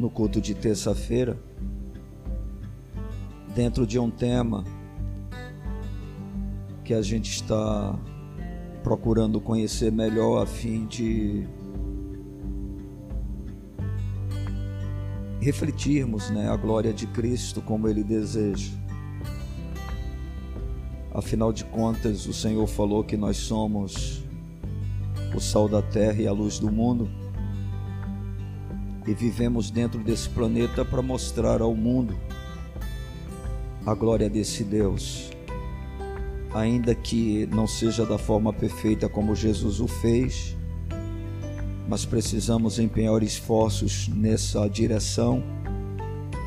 no culto de terça-feira, dentro de um tema que a gente está procurando conhecer melhor a fim de refletirmos né, a glória de Cristo como Ele deseja. Afinal de contas, o Senhor falou que nós somos o sal da terra e a luz do mundo e vivemos dentro desse planeta para mostrar ao mundo a glória desse Deus. Ainda que não seja da forma perfeita como Jesus o fez, mas precisamos empenhar esforços nessa direção,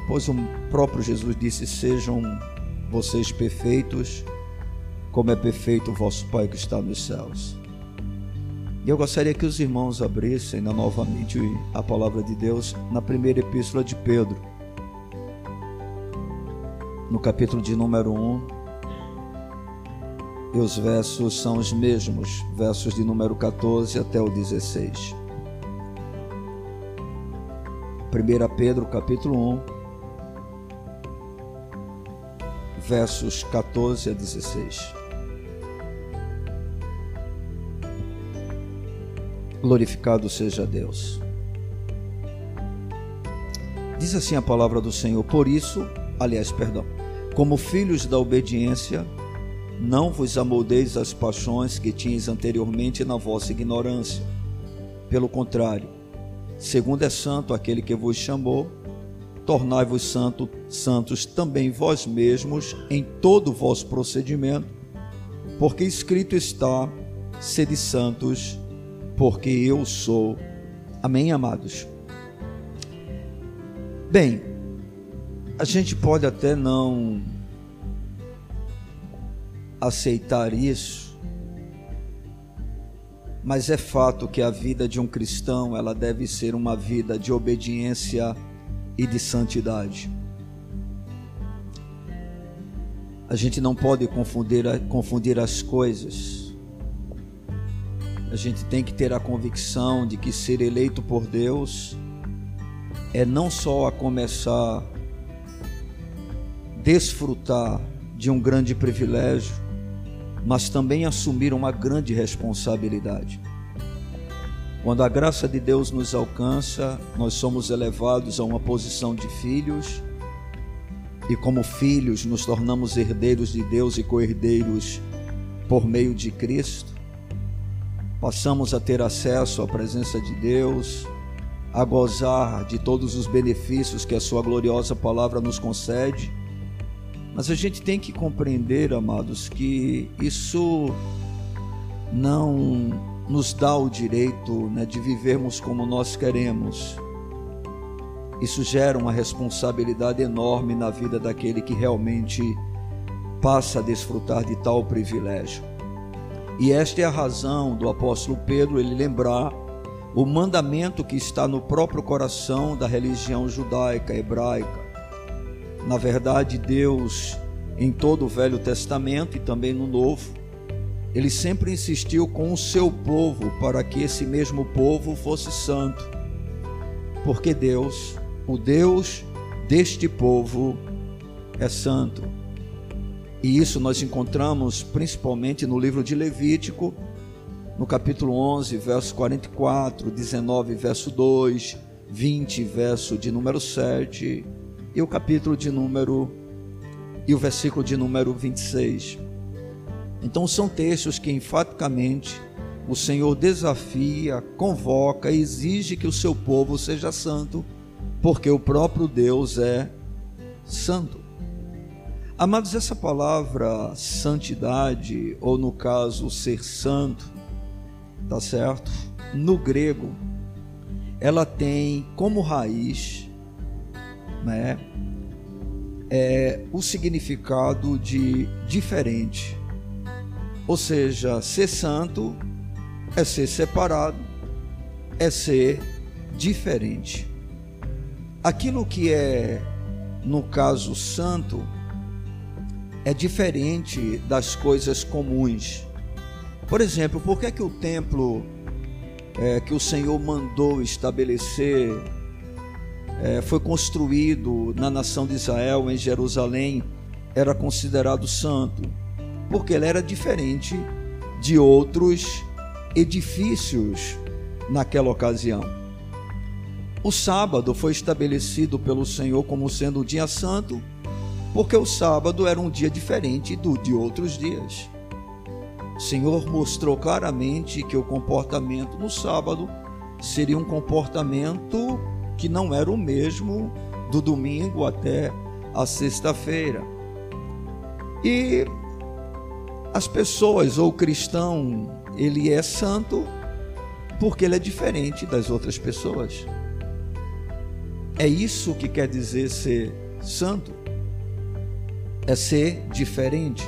pois o próprio Jesus disse: Sejam vocês perfeitos, como é perfeito o vosso Pai que está nos céus. E eu gostaria que os irmãos abrissem novamente a palavra de Deus na primeira epístola de Pedro, no capítulo de número 1. E os versos são os mesmos, versos de número 14 até o 16. 1 Pedro, capítulo 1, versos 14 a 16. Glorificado seja Deus. Diz assim a palavra do Senhor: Por isso, aliás, perdão, como filhos da obediência, não vos amoldeis as paixões que tinhas anteriormente na vossa ignorância. Pelo contrário, segundo é santo aquele que vos chamou, tornai-vos santo, santos também vós mesmos em todo o vosso procedimento, porque escrito está: sede santos, porque eu sou. Amém, amados? Bem, a gente pode até não aceitar isso, mas é fato que a vida de um cristão, ela deve ser uma vida de obediência e de santidade. A gente não pode confundir, confundir as coisas a gente tem que ter a convicção de que ser eleito por Deus é não só a começar a desfrutar de um grande privilégio, mas também assumir uma grande responsabilidade. Quando a graça de Deus nos alcança, nós somos elevados a uma posição de filhos, e como filhos nos tornamos herdeiros de Deus e co-herdeiros por meio de Cristo passamos a ter acesso à presença de Deus, a gozar de todos os benefícios que a Sua gloriosa palavra nos concede. Mas a gente tem que compreender, amados, que isso não nos dá o direito né, de vivermos como nós queremos. Isso gera uma responsabilidade enorme na vida daquele que realmente passa a desfrutar de tal privilégio. E esta é a razão do apóstolo Pedro ele lembrar o mandamento que está no próprio coração da religião judaica hebraica. Na verdade, Deus, em todo o Velho Testamento e também no Novo, ele sempre insistiu com o seu povo para que esse mesmo povo fosse santo. Porque Deus, o Deus deste povo, é santo. E isso nós encontramos principalmente no livro de Levítico, no capítulo 11, verso 44, 19, verso 2, 20, verso de número 7, e o capítulo de número e o versículo de número 26. Então são textos que enfaticamente o Senhor desafia, convoca, exige que o seu povo seja santo, porque o próprio Deus é santo. Amados, essa palavra santidade, ou no caso ser santo, tá certo? No grego, ela tem como raiz, né, é, o significado de diferente. Ou seja, ser santo é ser separado, é ser diferente. Aquilo que é, no caso, santo, é diferente das coisas comuns. Por exemplo, por que, é que o templo é, que o Senhor mandou estabelecer é, foi construído na nação de Israel, em Jerusalém, era considerado santo, porque ele era diferente de outros edifícios naquela ocasião. O sábado foi estabelecido pelo Senhor como sendo o dia santo, porque o sábado era um dia diferente do de outros dias. O Senhor mostrou claramente que o comportamento no sábado seria um comportamento que não era o mesmo do domingo até a sexta-feira. E as pessoas ou o cristão, ele é santo porque ele é diferente das outras pessoas. É isso que quer dizer ser santo. É ser diferente.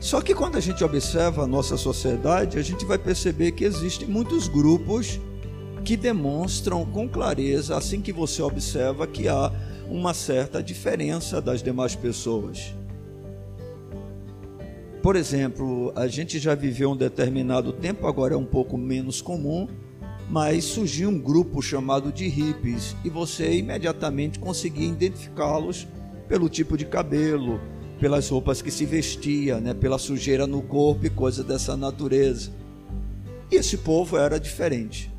Só que quando a gente observa a nossa sociedade, a gente vai perceber que existem muitos grupos que demonstram com clareza, assim que você observa, que há uma certa diferença das demais pessoas. Por exemplo, a gente já viveu um determinado tempo, agora é um pouco menos comum, mas surgiu um grupo chamado de hippies e você imediatamente conseguia identificá-los pelo tipo de cabelo, pelas roupas que se vestia, né, pela sujeira no corpo e coisas dessa natureza. E esse povo era diferente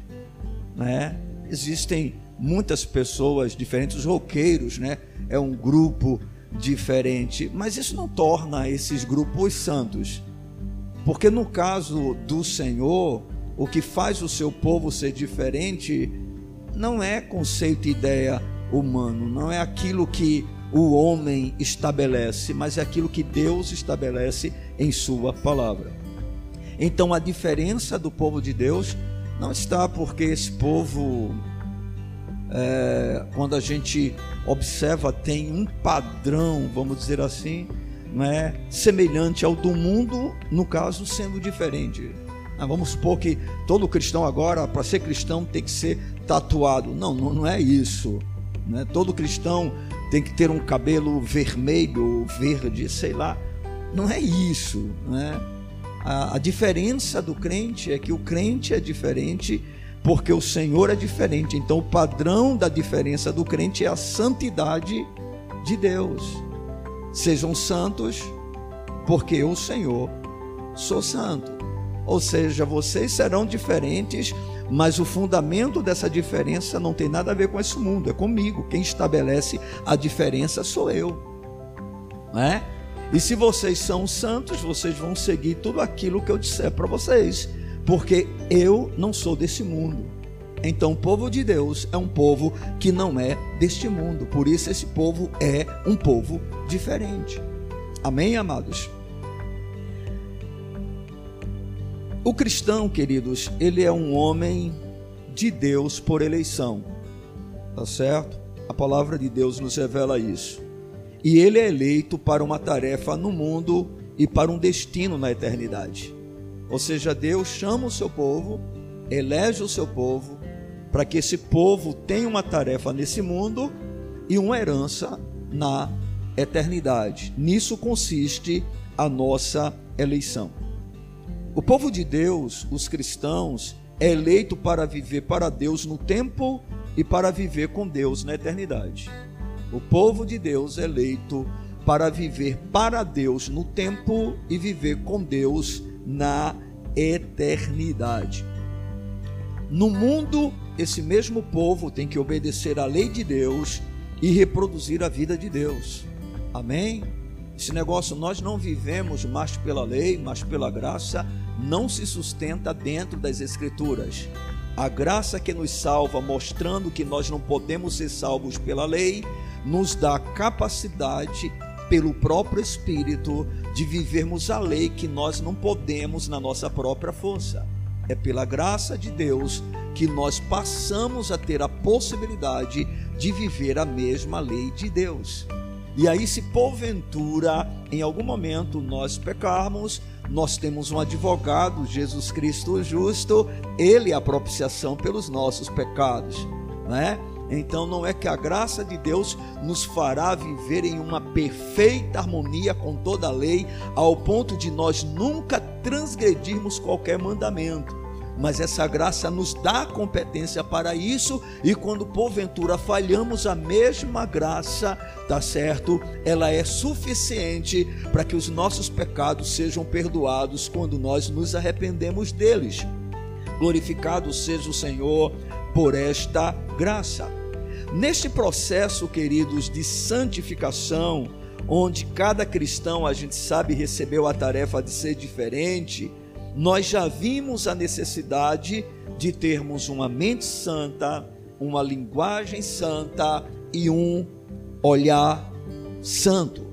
né? Existem muitas pessoas diferentes, os roqueiros, né? É um grupo diferente, mas isso não torna esses grupos santos. Porque no caso do Senhor, o que faz o seu povo ser diferente não é conceito e ideia humano, não é aquilo que o homem estabelece, mas é aquilo que Deus estabelece em sua palavra. Então a diferença do povo de Deus não está porque esse povo, é, quando a gente observa, tem um padrão, vamos dizer assim, né, semelhante ao do mundo, no caso sendo diferente. Ah, vamos supor que todo cristão agora, para ser cristão, tem que ser tatuado. Não, não, é isso. Né? Todo cristão tem que ter um cabelo vermelho, verde, sei lá. Não é isso. Né? a, a diferença do crente é que o crente é diferente porque o Senhor é diferente. Então, o padrão da diferença do crente é a santidade de Deus. Sejam santos, porque eu, Senhor, sou santo. Ou seja, vocês serão diferentes, mas o fundamento dessa diferença não tem nada a ver com esse mundo, é comigo. Quem estabelece a diferença sou eu. Não é? E se vocês são santos, vocês vão seguir tudo aquilo que eu disser para vocês, porque eu não sou desse mundo. Então, o povo de Deus é um povo que não é deste mundo, por isso esse povo é um povo diferente. Amém, amados? O cristão, queridos, ele é um homem de Deus por eleição, tá certo? A palavra de Deus nos revela isso e ele é eleito para uma tarefa no mundo e para um destino na eternidade. Ou seja, Deus chama o seu povo, elege o seu povo, para que esse povo tenha uma tarefa nesse mundo e uma herança na eternidade. Nisso consiste a nossa eleição. O povo de Deus, os cristãos, é eleito para viver para Deus no tempo e para viver com Deus na eternidade o povo de Deus eleito para viver para Deus no tempo e viver com Deus na eternidade. No mundo, esse mesmo povo tem que obedecer à lei de Deus e reproduzir a vida de Deus. Amém? Esse negócio nós não vivemos mais pela lei, mas pela graça, não se sustenta dentro das Escrituras. A graça que nos salva, mostrando que nós não podemos ser salvos pela lei, nos dá capacidade, pelo próprio Espírito, de vivermos a lei que nós não podemos na nossa própria força. É pela graça de Deus que nós passamos a ter a possibilidade de viver a mesma lei de Deus. E aí, se porventura em algum momento nós pecarmos, nós temos um advogado, Jesus Cristo justo, ele é a propiciação pelos nossos pecados, né? Então não é que a graça de Deus nos fará viver em uma perfeita harmonia com toda a lei, ao ponto de nós nunca transgredirmos qualquer mandamento. Mas essa graça nos dá competência para isso, e quando porventura falhamos, a mesma graça, tá certo? Ela é suficiente para que os nossos pecados sejam perdoados quando nós nos arrependemos deles. Glorificado seja o Senhor por esta graça. Neste processo, queridos, de santificação, onde cada cristão, a gente sabe, recebeu a tarefa de ser diferente, nós já vimos a necessidade de termos uma mente santa, uma linguagem santa e um olhar santo.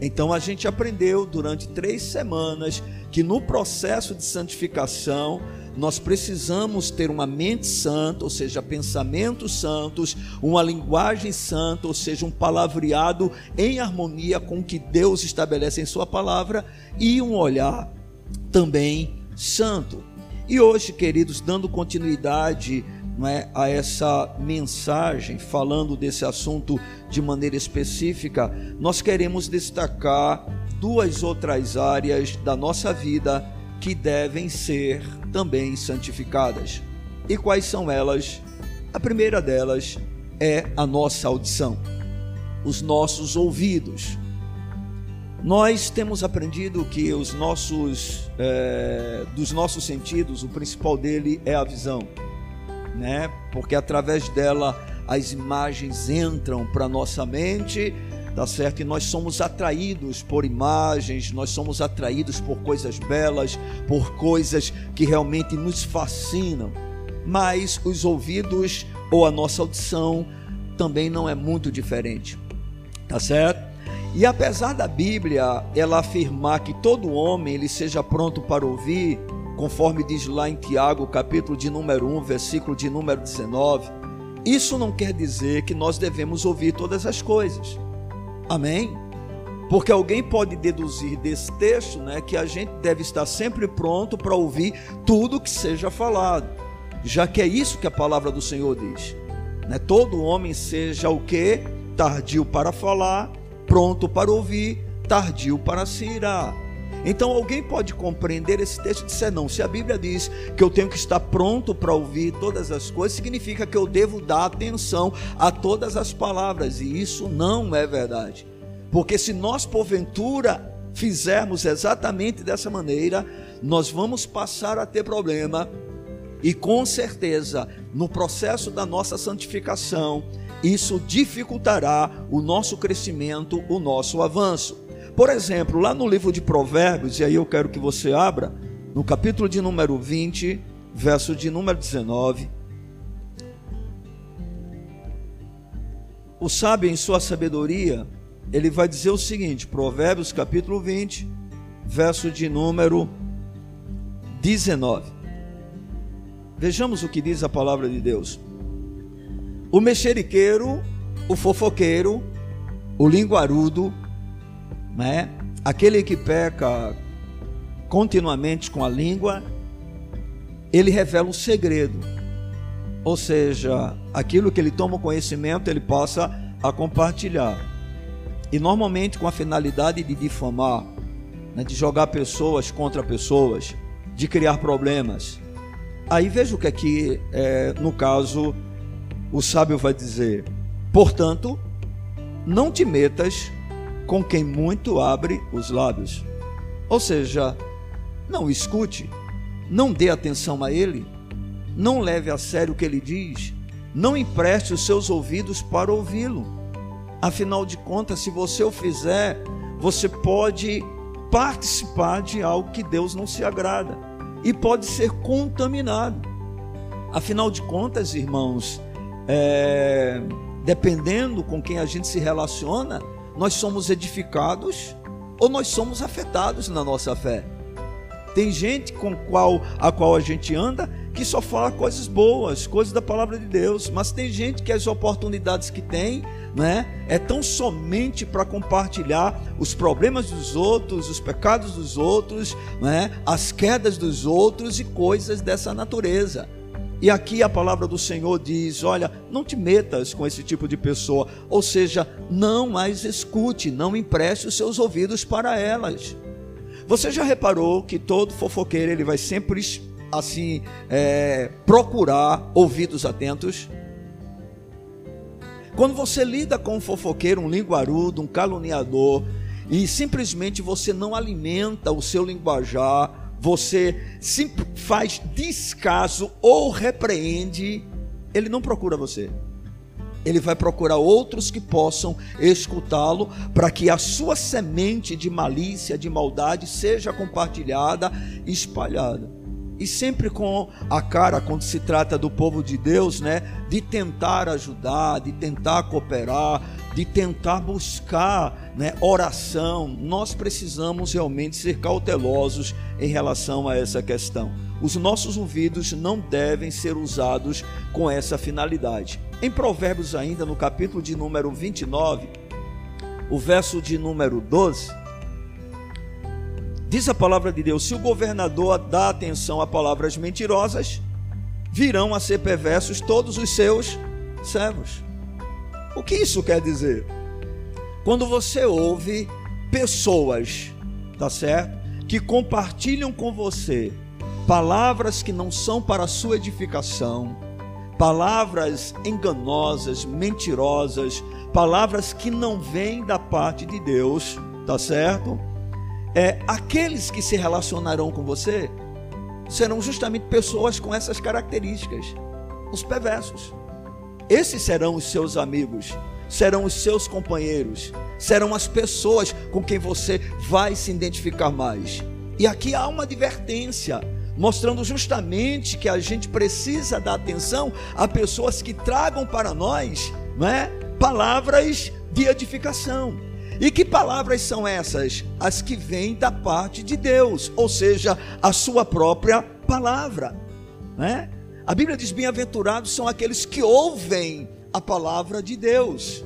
Então a gente aprendeu durante três semanas que no processo de santificação nós precisamos ter uma mente santa, ou seja, pensamentos santos, uma linguagem santa, ou seja, um palavreado em harmonia com o que Deus estabelece em Sua palavra e um olhar também santo. E hoje, queridos, dando continuidade não é, a essa mensagem, falando desse assunto de maneira específica, nós queremos destacar duas outras áreas da nossa vida que devem ser também santificadas. E quais são elas? A primeira delas é a nossa audição, os nossos ouvidos. Nós temos aprendido que os nossos, é, dos nossos sentidos, o principal dele é a visão, né? Porque através dela as imagens entram para nossa mente, tá certo? E nós somos atraídos por imagens, nós somos atraídos por coisas belas, por coisas que realmente nos fascinam. Mas os ouvidos ou a nossa audição também não é muito diferente, tá certo? E apesar da Bíblia ela afirmar que todo homem ele seja pronto para ouvir, conforme diz lá em Tiago, capítulo de número 1, versículo de número 19, isso não quer dizer que nós devemos ouvir todas as coisas. Amém? Porque alguém pode deduzir desse texto, né, que a gente deve estar sempre pronto para ouvir tudo que seja falado, já que é isso que a palavra do Senhor diz. Né? Todo homem seja o que? Tardio para falar, pronto para ouvir, tardio para se irar. Então alguém pode compreender esse texto e dizer: não, se a Bíblia diz que eu tenho que estar pronto para ouvir todas as coisas, significa que eu devo dar atenção a todas as palavras, e isso não é verdade. Porque se nós, porventura, fizermos exatamente dessa maneira, nós vamos passar a ter problema, e com certeza, no processo da nossa santificação, isso dificultará o nosso crescimento, o nosso avanço. Por exemplo, lá no livro de Provérbios, e aí eu quero que você abra, no capítulo de número 20, verso de número 19. O sábio, em sua sabedoria, ele vai dizer o seguinte: Provérbios, capítulo 20, verso de número 19. Vejamos o que diz a palavra de Deus o mexeriqueiro, o fofoqueiro, o linguarudo, né? aquele que peca continuamente com a língua, ele revela um segredo. Ou seja, aquilo que ele toma conhecimento, ele passa a compartilhar. E normalmente com a finalidade de difamar, né, de jogar pessoas contra pessoas, de criar problemas. Aí veja o que aqui, é, no caso, o sábio vai dizer: portanto, não te metas com quem muito abre os lábios. Ou seja, não escute, não dê atenção a ele, não leve a sério o que ele diz, não empreste os seus ouvidos para ouvi-lo. Afinal de contas, se você o fizer, você pode participar de algo que Deus não se agrada e pode ser contaminado. Afinal de contas, irmãos, é, dependendo com quem a gente se relaciona, nós somos edificados ou nós somos afetados na nossa fé. Tem gente com qual a qual a gente anda que só fala coisas boas, coisas da palavra de Deus, mas tem gente que as oportunidades que tem, né, é tão somente para compartilhar os problemas dos outros, os pecados dos outros, né, as quedas dos outros e coisas dessa natureza. E aqui a palavra do Senhor diz: olha, não te metas com esse tipo de pessoa, ou seja, não mais escute, não empreste os seus ouvidos para elas. Você já reparou que todo fofoqueiro ele vai sempre assim é, procurar ouvidos atentos? Quando você lida com um fofoqueiro, um linguarudo, um caluniador, e simplesmente você não alimenta o seu linguajar, você faz descaso ou repreende, ele não procura você. Ele vai procurar outros que possam escutá-lo, para que a sua semente de malícia, de maldade, seja compartilhada e espalhada e sempre com a cara quando se trata do povo de Deus, né, de tentar ajudar, de tentar cooperar, de tentar buscar, né, oração. Nós precisamos realmente ser cautelosos em relação a essa questão. Os nossos ouvidos não devem ser usados com essa finalidade. Em Provérbios ainda no capítulo de número 29, o verso de número 12, Diz a palavra de Deus: se o governador dá atenção a palavras mentirosas, virão a ser perversos todos os seus servos. O que isso quer dizer? Quando você ouve pessoas, tá certo? Que compartilham com você palavras que não são para a sua edificação, palavras enganosas, mentirosas, palavras que não vêm da parte de Deus, tá certo? É, aqueles que se relacionarão com você serão justamente pessoas com essas características, os perversos. Esses serão os seus amigos, serão os seus companheiros, serão as pessoas com quem você vai se identificar mais. E aqui há uma advertência, mostrando justamente que a gente precisa dar atenção a pessoas que tragam para nós, não é, palavras de edificação. E que palavras são essas? As que vêm da parte de Deus, ou seja, a sua própria palavra. Né? A Bíblia diz: bem-aventurados são aqueles que ouvem a palavra de Deus.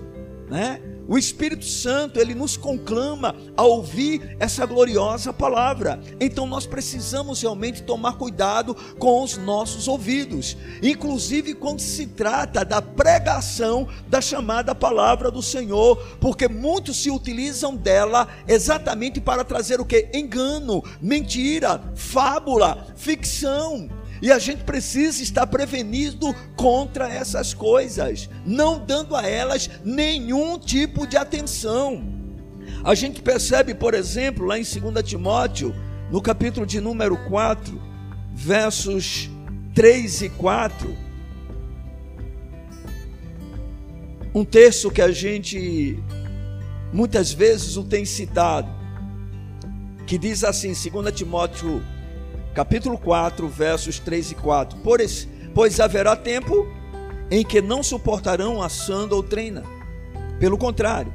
Né? O Espírito Santo, ele nos conclama a ouvir essa gloriosa palavra. Então nós precisamos realmente tomar cuidado com os nossos ouvidos, inclusive quando se trata da pregação da chamada palavra do Senhor, porque muitos se utilizam dela exatamente para trazer o que? Engano, mentira, fábula, ficção. E a gente precisa estar prevenido contra essas coisas, não dando a elas nenhum tipo de atenção. A gente percebe, por exemplo, lá em 2 Timóteo, no capítulo de número 4, versos 3 e 4, um texto que a gente muitas vezes o tem citado, que diz assim, 2 Timóteo capítulo 4, versos 3 e 4. Pois, pois haverá tempo em que não suportarão a sã doutrina. Pelo contrário,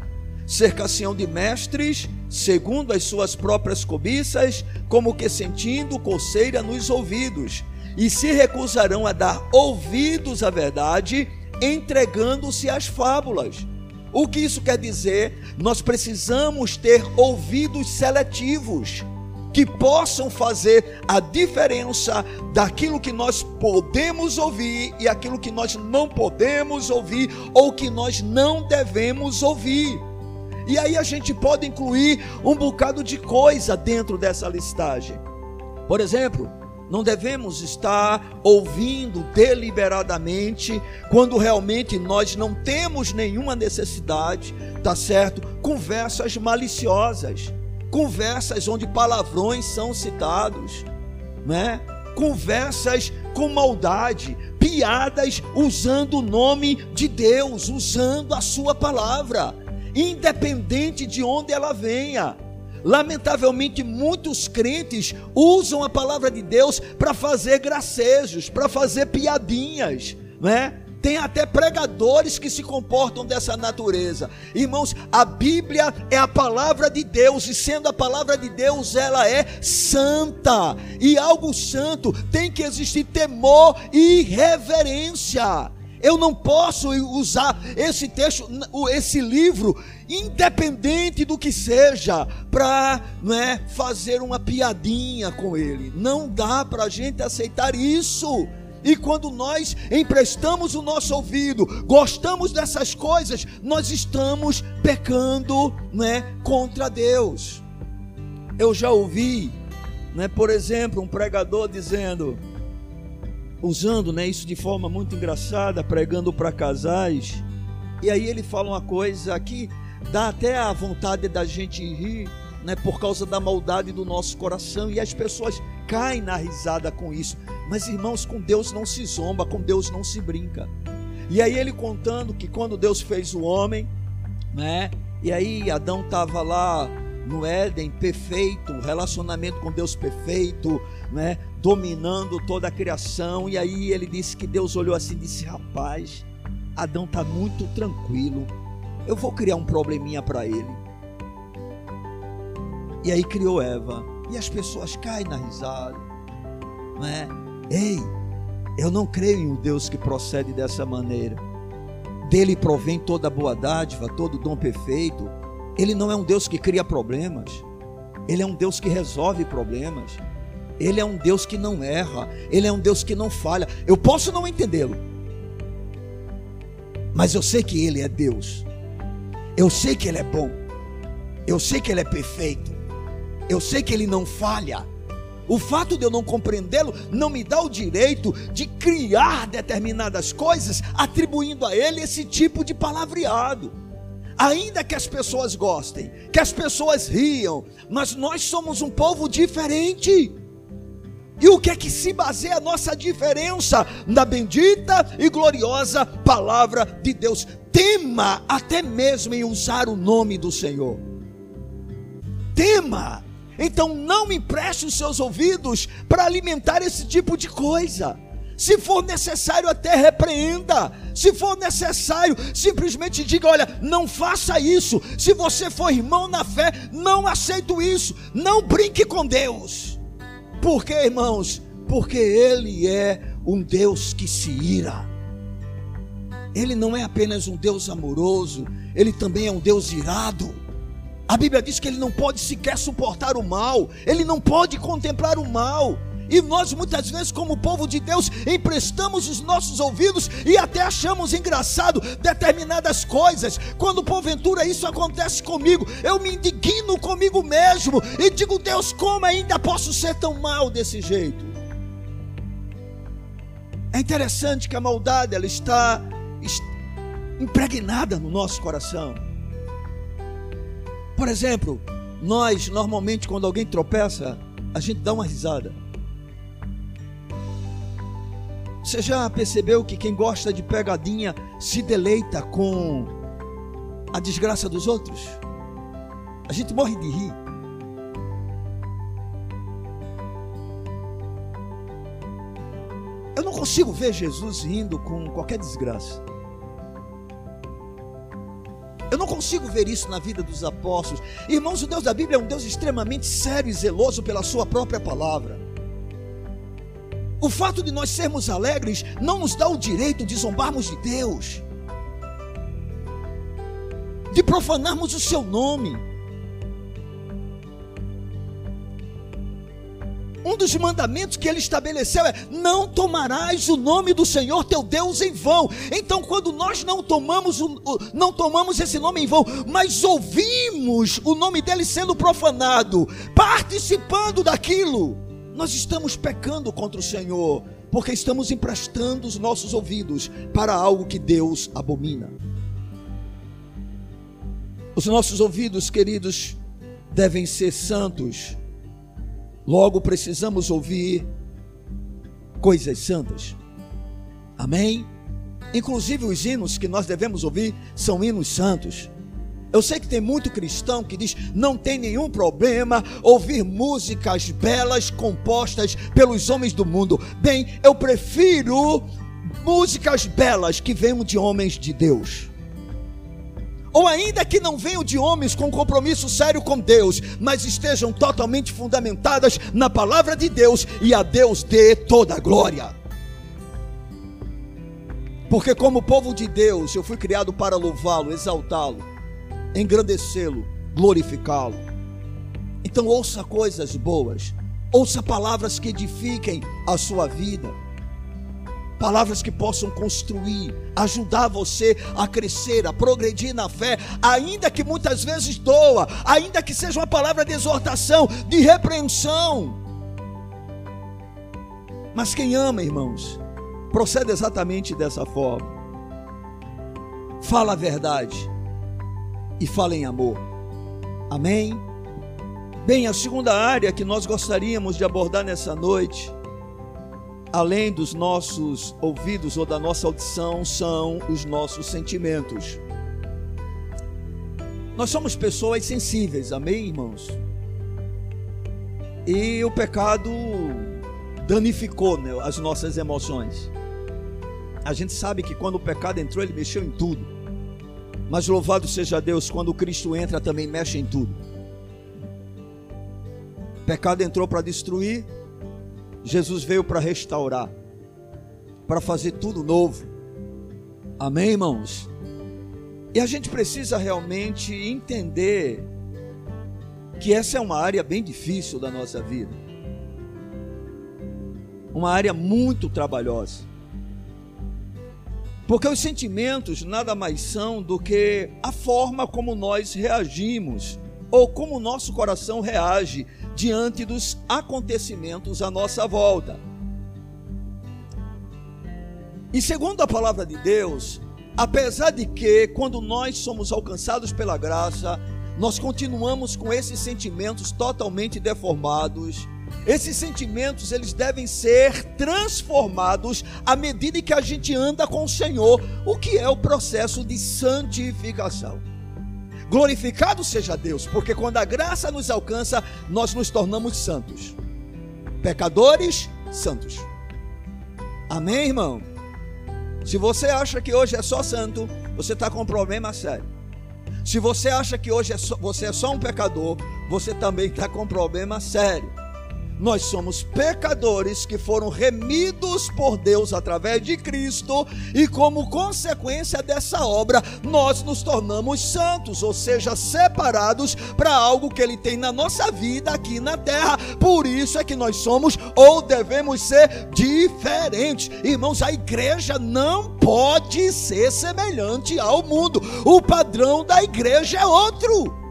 cercação de mestres, segundo as suas próprias cobiças, como que sentindo coceira nos ouvidos, e se recusarão a dar ouvidos à verdade, entregando-se às fábulas. O que isso quer dizer? Nós precisamos ter ouvidos seletivos que possam fazer a diferença daquilo que nós podemos ouvir e aquilo que nós não podemos ouvir ou que nós não devemos ouvir. E aí a gente pode incluir um bocado de coisa dentro dessa listagem. Por exemplo, não devemos estar ouvindo deliberadamente quando realmente nós não temos nenhuma necessidade, tá certo? Conversas maliciosas conversas onde palavrões são citados, né? Conversas com maldade, piadas usando o nome de Deus, usando a sua palavra, independente de onde ela venha. Lamentavelmente, muitos crentes usam a palavra de Deus para fazer gracejos, para fazer piadinhas, né? Tem até pregadores que se comportam dessa natureza. Irmãos, a Bíblia é a palavra de Deus, e sendo a palavra de Deus, ela é santa. E algo santo tem que existir temor e reverência. Eu não posso usar esse texto, esse livro, independente do que seja, para né, fazer uma piadinha com ele. Não dá para a gente aceitar isso. E quando nós emprestamos o nosso ouvido, gostamos dessas coisas, nós estamos pecando, né, contra Deus. Eu já ouvi, né, por exemplo, um pregador dizendo: usando né, isso de forma muito engraçada, pregando para casais. E aí ele fala uma coisa que dá até a vontade da gente rir, né, por causa da maldade do nosso coração. E as pessoas caem na risada com isso. Mas irmãos, com Deus não se zomba, com Deus não se brinca. E aí ele contando que quando Deus fez o homem, né? E aí Adão estava lá no Éden perfeito, relacionamento com Deus perfeito, né? Dominando toda a criação. E aí ele disse que Deus olhou assim e disse: Rapaz, Adão está muito tranquilo. Eu vou criar um probleminha para ele. E aí criou Eva. E as pessoas caem na risada. Né? Ei, eu não creio em um Deus que procede dessa maneira. Dele provém toda boa dádiva, todo dom perfeito. Ele não é um Deus que cria problemas. Ele é um Deus que resolve problemas. Ele é um Deus que não erra. Ele é um Deus que não falha. Eu posso não entendê-lo. Mas eu sei que Ele é Deus. Eu sei que Ele é bom. Eu sei que Ele é perfeito. Eu sei que Ele não falha. O fato de eu não compreendê-lo não me dá o direito de criar determinadas coisas atribuindo a ele esse tipo de palavreado. Ainda que as pessoas gostem, que as pessoas riam, mas nós somos um povo diferente. E o que é que se baseia a nossa diferença na bendita e gloriosa palavra de Deus? Tema até mesmo em usar o nome do Senhor. Tema então não empreste os seus ouvidos para alimentar esse tipo de coisa. Se for necessário, até repreenda. Se for necessário, simplesmente diga: olha, não faça isso. Se você for irmão na fé, não aceito isso. Não brinque com Deus. Por quê, irmãos? Porque Ele é um Deus que se ira. Ele não é apenas um Deus amoroso, Ele também é um Deus irado. A Bíblia diz que ele não pode sequer suportar o mal, ele não pode contemplar o mal. E nós muitas vezes, como povo de Deus, emprestamos os nossos ouvidos e até achamos engraçado determinadas coisas. Quando porventura isso acontece comigo, eu me indigno comigo mesmo e digo: Deus, como ainda posso ser tão mal desse jeito? É interessante que a maldade ela está impregnada no nosso coração. Por exemplo, nós normalmente quando alguém tropeça, a gente dá uma risada. Você já percebeu que quem gosta de pegadinha se deleita com a desgraça dos outros? A gente morre de rir. Eu não consigo ver Jesus rindo com qualquer desgraça. Eu não consigo ver isso na vida dos apóstolos. Irmãos, o Deus da Bíblia é um Deus extremamente sério e zeloso pela Sua própria palavra. O fato de nós sermos alegres não nos dá o direito de zombarmos de Deus, de profanarmos o Seu nome. Um dos mandamentos que ele estabeleceu é: não tomarás o nome do Senhor teu Deus em vão. Então, quando nós não tomamos, o, não tomamos esse nome em vão, mas ouvimos o nome dele sendo profanado, participando daquilo, nós estamos pecando contra o Senhor, porque estamos emprestando os nossos ouvidos para algo que Deus abomina. Os nossos ouvidos, queridos, devem ser santos Logo precisamos ouvir coisas santas. Amém? Inclusive os hinos que nós devemos ouvir são hinos santos. Eu sei que tem muito cristão que diz: não tem nenhum problema ouvir músicas belas compostas pelos homens do mundo. Bem, eu prefiro músicas belas que venham de homens de Deus ou ainda que não venham de homens com compromisso sério com Deus, mas estejam totalmente fundamentadas na palavra de Deus e a Deus dê toda a glória. Porque, como povo de Deus, eu fui criado para louvá-lo, exaltá-lo, engrandecê-lo, glorificá-lo. Então, ouça coisas boas, ouça palavras que edifiquem a sua vida palavras que possam construir, ajudar você a crescer, a progredir na fé, ainda que muitas vezes doa, ainda que seja uma palavra de exortação, de repreensão. Mas quem ama, irmãos, procede exatamente dessa forma. Fala a verdade e fala em amor. Amém? Bem, a segunda área que nós gostaríamos de abordar nessa noite, além dos nossos ouvidos ou da nossa audição, são os nossos sentimentos. Nós somos pessoas sensíveis, amém, irmãos? E o pecado danificou né, as nossas emoções. A gente sabe que quando o pecado entrou, ele mexeu em tudo. Mas louvado seja Deus, quando Cristo entra, também mexe em tudo. O pecado entrou para destruir, Jesus veio para restaurar, para fazer tudo novo. Amém, irmãos? E a gente precisa realmente entender que essa é uma área bem difícil da nossa vida. Uma área muito trabalhosa. Porque os sentimentos nada mais são do que a forma como nós reagimos ou como o nosso coração reage diante dos acontecimentos à nossa volta. E segundo a palavra de Deus, apesar de que quando nós somos alcançados pela graça, nós continuamos com esses sentimentos totalmente deformados, esses sentimentos eles devem ser transformados à medida que a gente anda com o Senhor, o que é o processo de santificação. Glorificado seja Deus, porque quando a graça nos alcança, nós nos tornamos santos. Pecadores, santos. Amém, irmão? Se você acha que hoje é só santo, você está com um problema sério. Se você acha que hoje é só, você é só um pecador, você também está com um problema sério. Nós somos pecadores que foram remidos por Deus através de Cristo, e como consequência dessa obra, nós nos tornamos santos, ou seja, separados para algo que Ele tem na nossa vida aqui na terra. Por isso é que nós somos ou devemos ser diferentes. Irmãos, a igreja não pode ser semelhante ao mundo, o padrão da igreja é outro.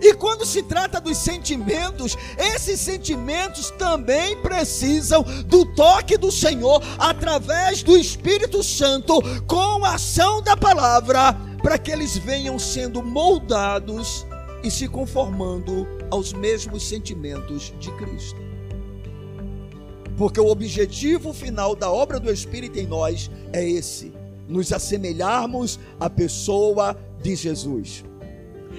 E quando se trata dos sentimentos, esses sentimentos também precisam do toque do Senhor através do Espírito Santo, com a ação da palavra, para que eles venham sendo moldados e se conformando aos mesmos sentimentos de Cristo. Porque o objetivo final da obra do Espírito em nós é esse: nos assemelharmos à pessoa de Jesus.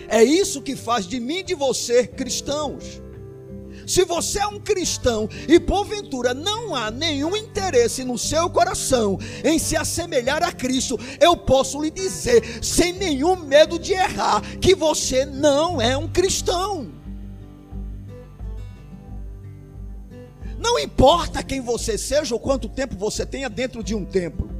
É isso que faz de mim e de você cristãos. Se você é um cristão e porventura não há nenhum interesse no seu coração em se assemelhar a Cristo, eu posso lhe dizer, sem nenhum medo de errar, que você não é um cristão. Não importa quem você seja ou quanto tempo você tenha dentro de um templo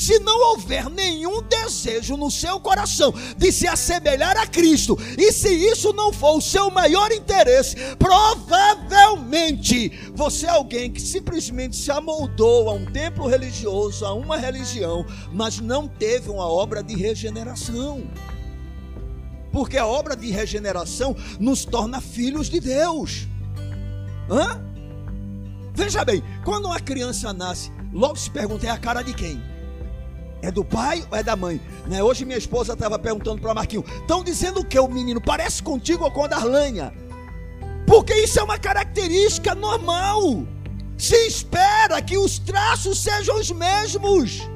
se não houver nenhum desejo no seu coração de se assemelhar a Cristo, e se isso não for o seu maior interesse, provavelmente você é alguém que simplesmente se amoldou a um templo religioso, a uma religião, mas não teve uma obra de regeneração. Porque a obra de regeneração nos torna filhos de Deus. Hã? Veja bem, quando uma criança nasce, logo se pergunta: é a cara de quem? É do pai ou é da mãe? Né? Hoje minha esposa estava perguntando para Marquinho: estão dizendo o que o menino? Parece contigo ou com a Darlanha? Porque isso é uma característica normal. Se espera que os traços sejam os mesmos.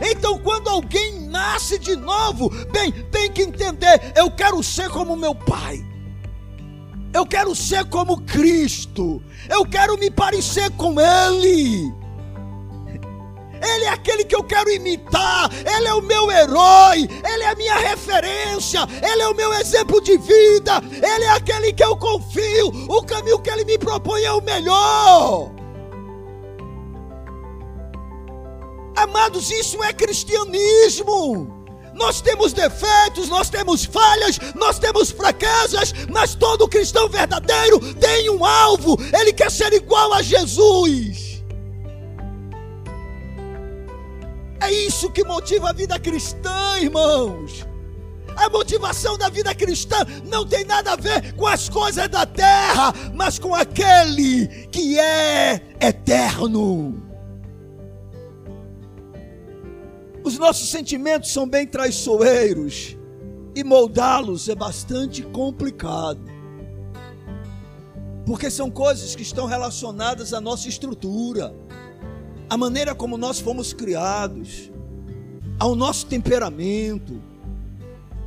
Então, quando alguém nasce de novo, bem, tem que entender: eu quero ser como meu pai. Eu quero ser como Cristo. Eu quero me parecer com Ele. Ele é aquele que eu quero imitar, Ele é o meu herói, Ele é a minha referência, Ele é o meu exemplo de vida, Ele é aquele que eu confio, o caminho que Ele me propõe é o melhor. Amados, isso é cristianismo. Nós temos defeitos, nós temos falhas, nós temos fraquezas, mas todo cristão verdadeiro tem um alvo, ele quer ser igual a Jesus. É isso que motiva a vida cristã, irmãos. A motivação da vida cristã não tem nada a ver com as coisas da terra, mas com aquele que é eterno. Os nossos sentimentos são bem traiçoeiros e moldá-los é bastante complicado. Porque são coisas que estão relacionadas à nossa estrutura, à maneira como nós fomos criados, ao nosso temperamento,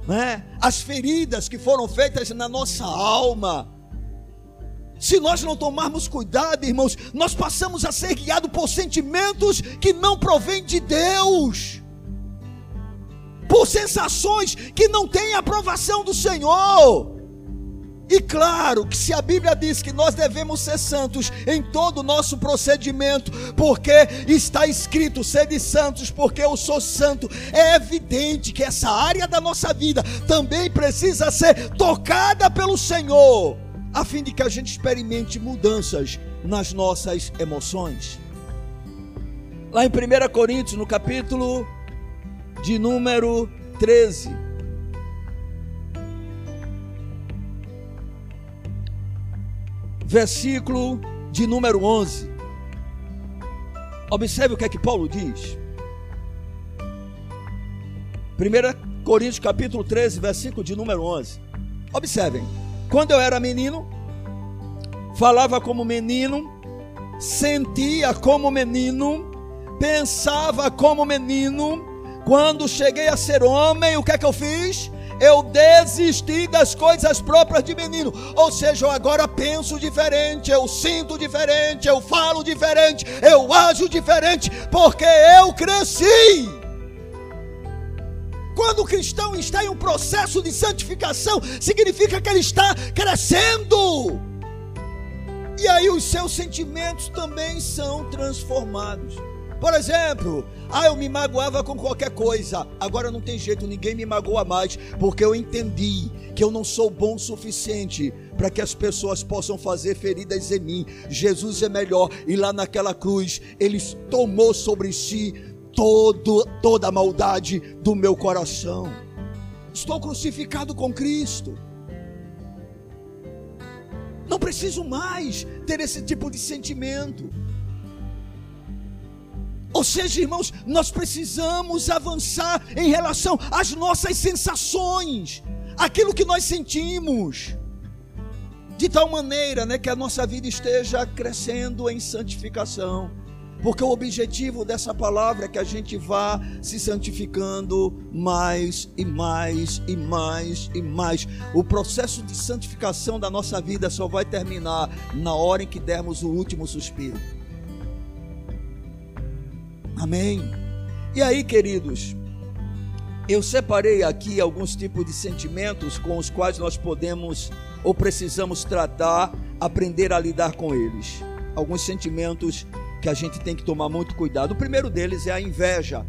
né? as feridas que foram feitas na nossa alma. Se nós não tomarmos cuidado, irmãos, nós passamos a ser guiados por sentimentos que não provêm de Deus por sensações que não têm aprovação do Senhor. E claro que se a Bíblia diz que nós devemos ser santos em todo o nosso procedimento, porque está escrito, sede santos, porque eu sou santo, é evidente que essa área da nossa vida também precisa ser tocada pelo Senhor, a fim de que a gente experimente mudanças nas nossas emoções. Lá em 1 Coríntios, no capítulo de número 13. Versículo de número 11. Observe o que é que Paulo diz. 1 Coríntios capítulo 13, versículo de número 11. Observem. Quando eu era menino, falava como menino, sentia como menino, pensava como menino, quando cheguei a ser homem, o que é que eu fiz? Eu desisti das coisas próprias de menino. Ou seja, eu agora penso diferente, eu sinto diferente, eu falo diferente, eu ajo diferente, porque eu cresci. Quando o cristão está em um processo de santificação, significa que ele está crescendo. E aí os seus sentimentos também são transformados. Por exemplo, ah, eu me magoava com qualquer coisa. Agora não tem jeito, ninguém me magoa mais, porque eu entendi que eu não sou bom o suficiente para que as pessoas possam fazer feridas em mim. Jesus é melhor e lá naquela cruz ele tomou sobre si todo, toda a maldade do meu coração. Estou crucificado com Cristo. Não preciso mais ter esse tipo de sentimento. Ou seja, irmãos, nós precisamos avançar em relação às nossas sensações, aquilo que nós sentimos, de tal maneira né, que a nossa vida esteja crescendo em santificação. Porque o objetivo dessa palavra é que a gente vá se santificando mais e mais e mais e mais. O processo de santificação da nossa vida só vai terminar na hora em que dermos o último suspiro. Amém. E aí, queridos, eu separei aqui alguns tipos de sentimentos com os quais nós podemos ou precisamos tratar, aprender a lidar com eles. Alguns sentimentos que a gente tem que tomar muito cuidado. O primeiro deles é a inveja.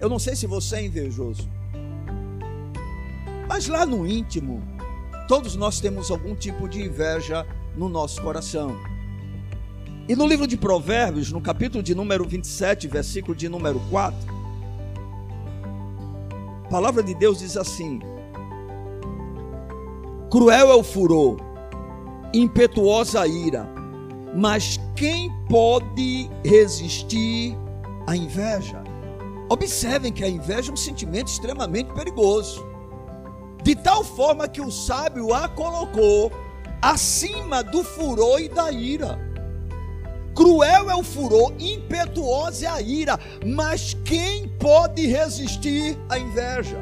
Eu não sei se você é invejoso, mas lá no íntimo, todos nós temos algum tipo de inveja no nosso coração. E no livro de Provérbios, no capítulo de número 27, versículo de número 4, a palavra de Deus diz assim: Cruel é o furor, impetuosa a ira, mas quem pode resistir à inveja? Observem que a inveja é um sentimento extremamente perigoso, de tal forma que o sábio a colocou acima do furor e da ira. Cruel é o furor, impetuosa é a ira, mas quem pode resistir à inveja?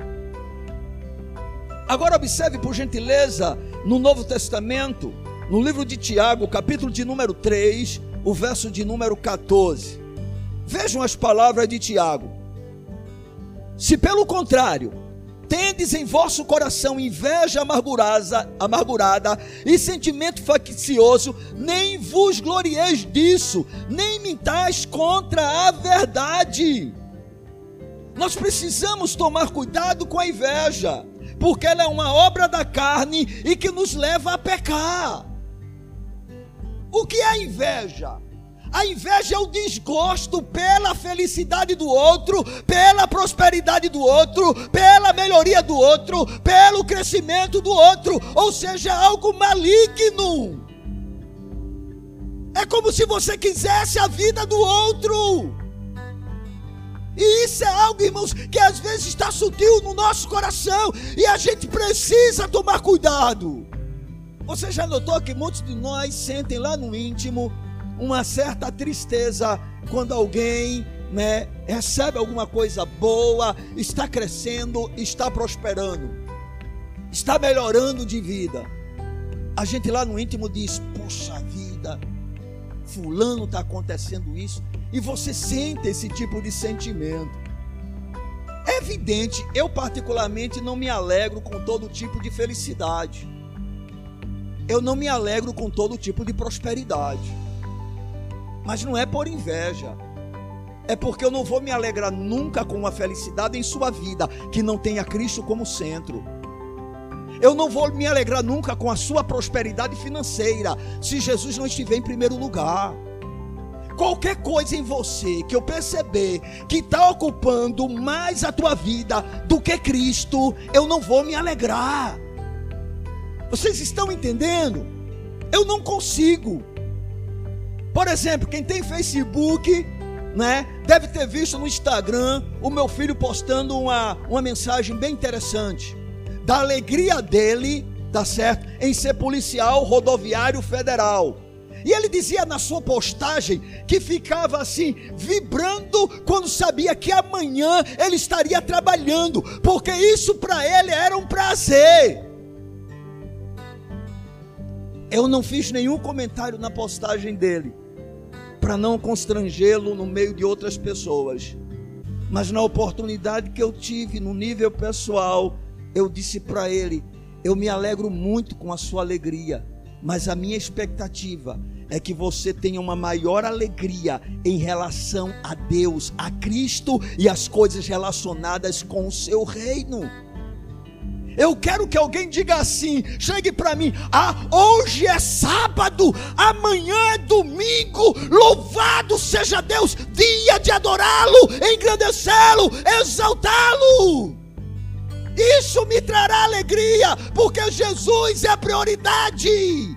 Agora observe por gentileza no Novo Testamento, no livro de Tiago, capítulo de número 3, o verso de número 14. Vejam as palavras de Tiago. Se pelo contrário, tendes em vosso coração inveja amargurada, amargurada e sentimento faccioso, nem vos glorieis disso, nem mintais contra a verdade. Nós precisamos tomar cuidado com a inveja, porque ela é uma obra da carne e que nos leva a pecar. O que é inveja? A inveja é o desgosto pela felicidade do outro, pela prosperidade do outro, pela melhoria do outro, pelo crescimento do outro, ou seja, algo maligno. É como se você quisesse a vida do outro. E isso é algo, irmãos, que às vezes está sutil no nosso coração e a gente precisa tomar cuidado. Você já notou que muitos de nós sentem lá no íntimo uma certa tristeza quando alguém né, recebe alguma coisa boa, está crescendo, está prosperando, está melhorando de vida. A gente lá no íntimo diz: Poxa vida, Fulano está acontecendo isso, e você sente esse tipo de sentimento. É evidente, eu particularmente não me alegro com todo tipo de felicidade. Eu não me alegro com todo tipo de prosperidade. Mas não é por inveja. É porque eu não vou me alegrar nunca com uma felicidade em sua vida que não tenha Cristo como centro. Eu não vou me alegrar nunca com a sua prosperidade financeira se Jesus não estiver em primeiro lugar. Qualquer coisa em você que eu perceber que está ocupando mais a tua vida do que Cristo, eu não vou me alegrar. Vocês estão entendendo? Eu não consigo. Por exemplo, quem tem Facebook, né, deve ter visto no Instagram o meu filho postando uma, uma mensagem bem interessante. Da alegria dele, tá certo? Em ser policial rodoviário federal. E ele dizia na sua postagem que ficava assim, vibrando quando sabia que amanhã ele estaria trabalhando, porque isso para ele era um prazer. Eu não fiz nenhum comentário na postagem dele, para não constrangê-lo no meio de outras pessoas. Mas na oportunidade que eu tive no nível pessoal, eu disse para ele: Eu me alegro muito com a sua alegria, mas a minha expectativa é que você tenha uma maior alegria em relação a Deus, a Cristo e as coisas relacionadas com o seu reino. Eu quero que alguém diga assim: chegue para mim, ah, hoje é sábado, amanhã é domingo, louvado seja Deus, dia de adorá-lo, engrandecê-lo, exaltá-lo. Isso me trará alegria, porque Jesus é a prioridade.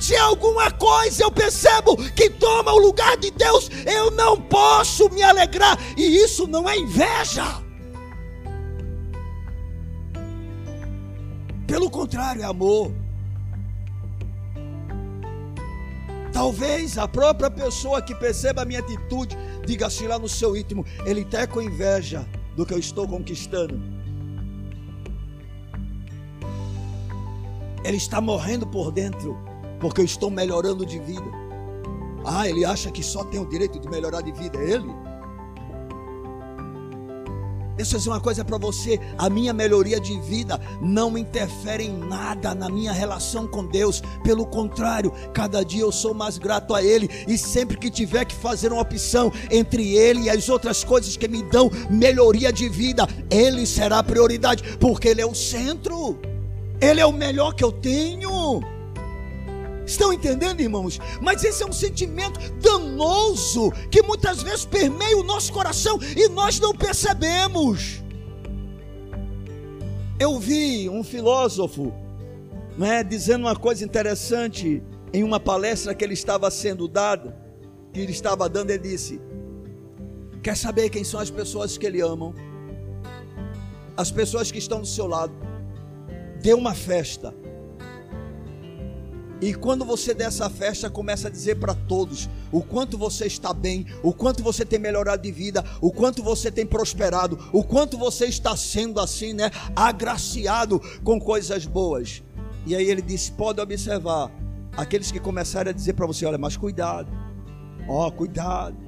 Se alguma coisa eu percebo que toma o lugar de Deus, eu não posso me alegrar, e isso não é inveja. Pelo contrário, é amor. Talvez a própria pessoa que perceba a minha atitude diga assim lá no seu íntimo: ele está com inveja do que eu estou conquistando. Ele está morrendo por dentro porque eu estou melhorando de vida. Ah, ele acha que só tem o direito de melhorar de vida, ele? Deixa eu dizer uma coisa para você: a minha melhoria de vida não interfere em nada na minha relação com Deus. Pelo contrário, cada dia eu sou mais grato a Ele. E sempre que tiver que fazer uma opção entre Ele e as outras coisas que me dão melhoria de vida, Ele será a prioridade, porque Ele é o centro, Ele é o melhor que eu tenho. Estão entendendo, irmãos? Mas esse é um sentimento danoso que muitas vezes permeia o nosso coração e nós não percebemos. Eu vi um filósofo né, dizendo uma coisa interessante em uma palestra que ele estava sendo dado, que ele estava dando, ele disse: Quer saber quem são as pessoas que ele ama? As pessoas que estão do seu lado. Dê uma festa e quando você dessa festa começa a dizer para todos o quanto você está bem, o quanto você tem melhorado de vida, o quanto você tem prosperado, o quanto você está sendo assim, né, agraciado com coisas boas. E aí ele disse: "Pode observar aqueles que começarem a dizer para você, olha, mas cuidado. Ó, oh, cuidado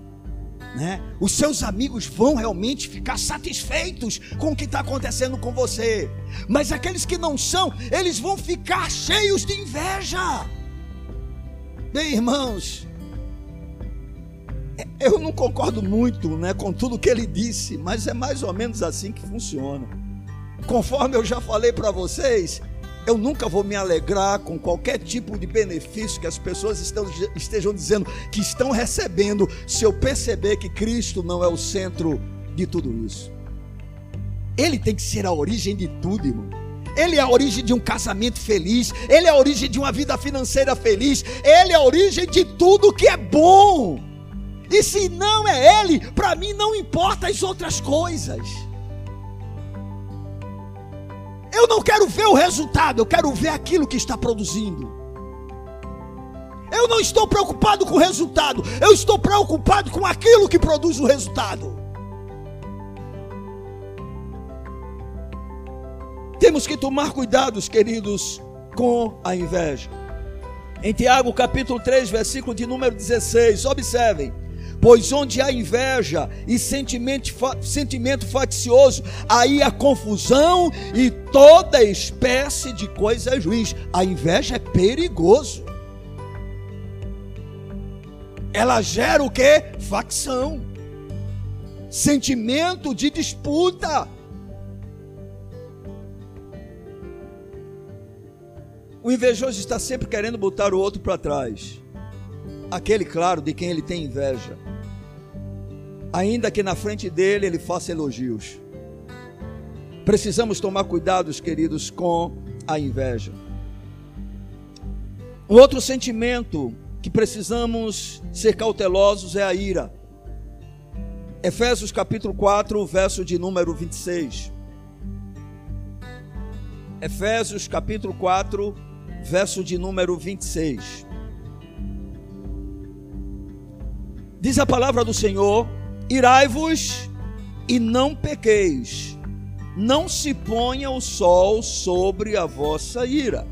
né? Os seus amigos vão realmente ficar satisfeitos com o que está acontecendo com você, mas aqueles que não são, eles vão ficar cheios de inveja. Bem, irmãos, eu não concordo muito né, com tudo que ele disse, mas é mais ou menos assim que funciona. Conforme eu já falei para vocês, Eu nunca vou me alegrar com qualquer tipo de benefício que as pessoas estejam dizendo que estão recebendo, se eu perceber que Cristo não é o centro de tudo isso. Ele tem que ser a origem de tudo, irmão. Ele é a origem de um casamento feliz, ele é a origem de uma vida financeira feliz, ele é a origem de tudo que é bom. E se não é ele, para mim não importa as outras coisas. Eu não quero ver o resultado, eu quero ver aquilo que está produzindo. Eu não estou preocupado com o resultado, eu estou preocupado com aquilo que produz o resultado. Temos que tomar cuidados, queridos, com a inveja. Em Tiago capítulo 3, versículo de número 16, observem. Pois onde há inveja e sentimento, sentimento faccioso, aí há confusão e toda espécie de coisas ruins. A inveja é perigoso. Ela gera o que? Facção. Sentimento de disputa. O invejoso está sempre querendo botar o outro para trás. Aquele, claro, de quem ele tem inveja ainda que na frente dele ele faça elogios. Precisamos tomar cuidados, queridos, com a inveja. Um outro sentimento que precisamos ser cautelosos é a ira. Efésios capítulo 4, verso de número 26. Efésios capítulo 4, verso de número 26. Diz a palavra do Senhor: Irai-vos e não pequeis, não se ponha o sol sobre a vossa ira.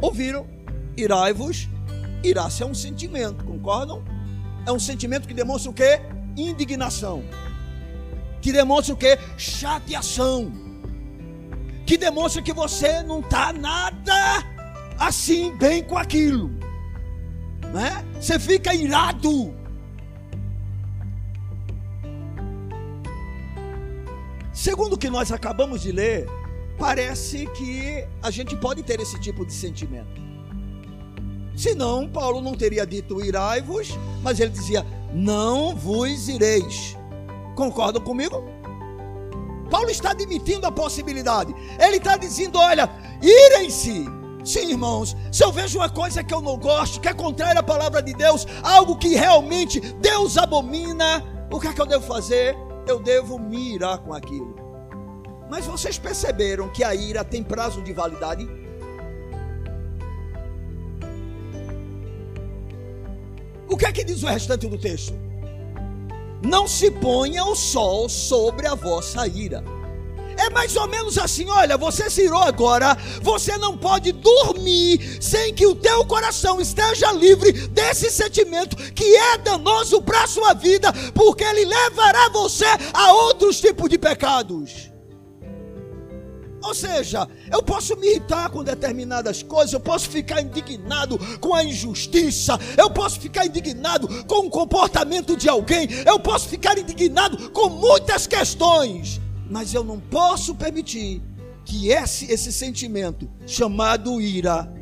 Ouviram? Irai-vos, irá-se é um sentimento, concordam? É um sentimento que demonstra o que? Indignação. Que demonstra o que? Chateação. Que demonstra que você não está nada assim bem com aquilo. Né? Você fica irado Segundo o que nós acabamos de ler, parece que a gente pode ter esse tipo de sentimento. Senão, Paulo não teria dito irai-vos, mas ele dizia: não vos ireis. Concordam comigo? Paulo está admitindo a possibilidade. Ele está dizendo: olha, irem-se. Sim, irmãos, se eu vejo uma coisa que eu não gosto, que é contrária à palavra de Deus, algo que realmente Deus abomina, o que é que eu devo fazer? eu devo me irar com aquilo. Mas vocês perceberam que a ira tem prazo de validade? O que é que diz o restante do texto? Não se ponha o sol sobre a vossa ira. É mais ou menos assim: olha, você se irou agora, você não pode dormir sem que o teu coração esteja livre desse sentimento que é danoso para a sua vida, porque ele levará você a outros tipos de pecados. Ou seja, eu posso me irritar com determinadas coisas, eu posso ficar indignado com a injustiça, eu posso ficar indignado com o comportamento de alguém, eu posso ficar indignado com muitas questões mas eu não posso permitir que esse, esse sentimento chamado ira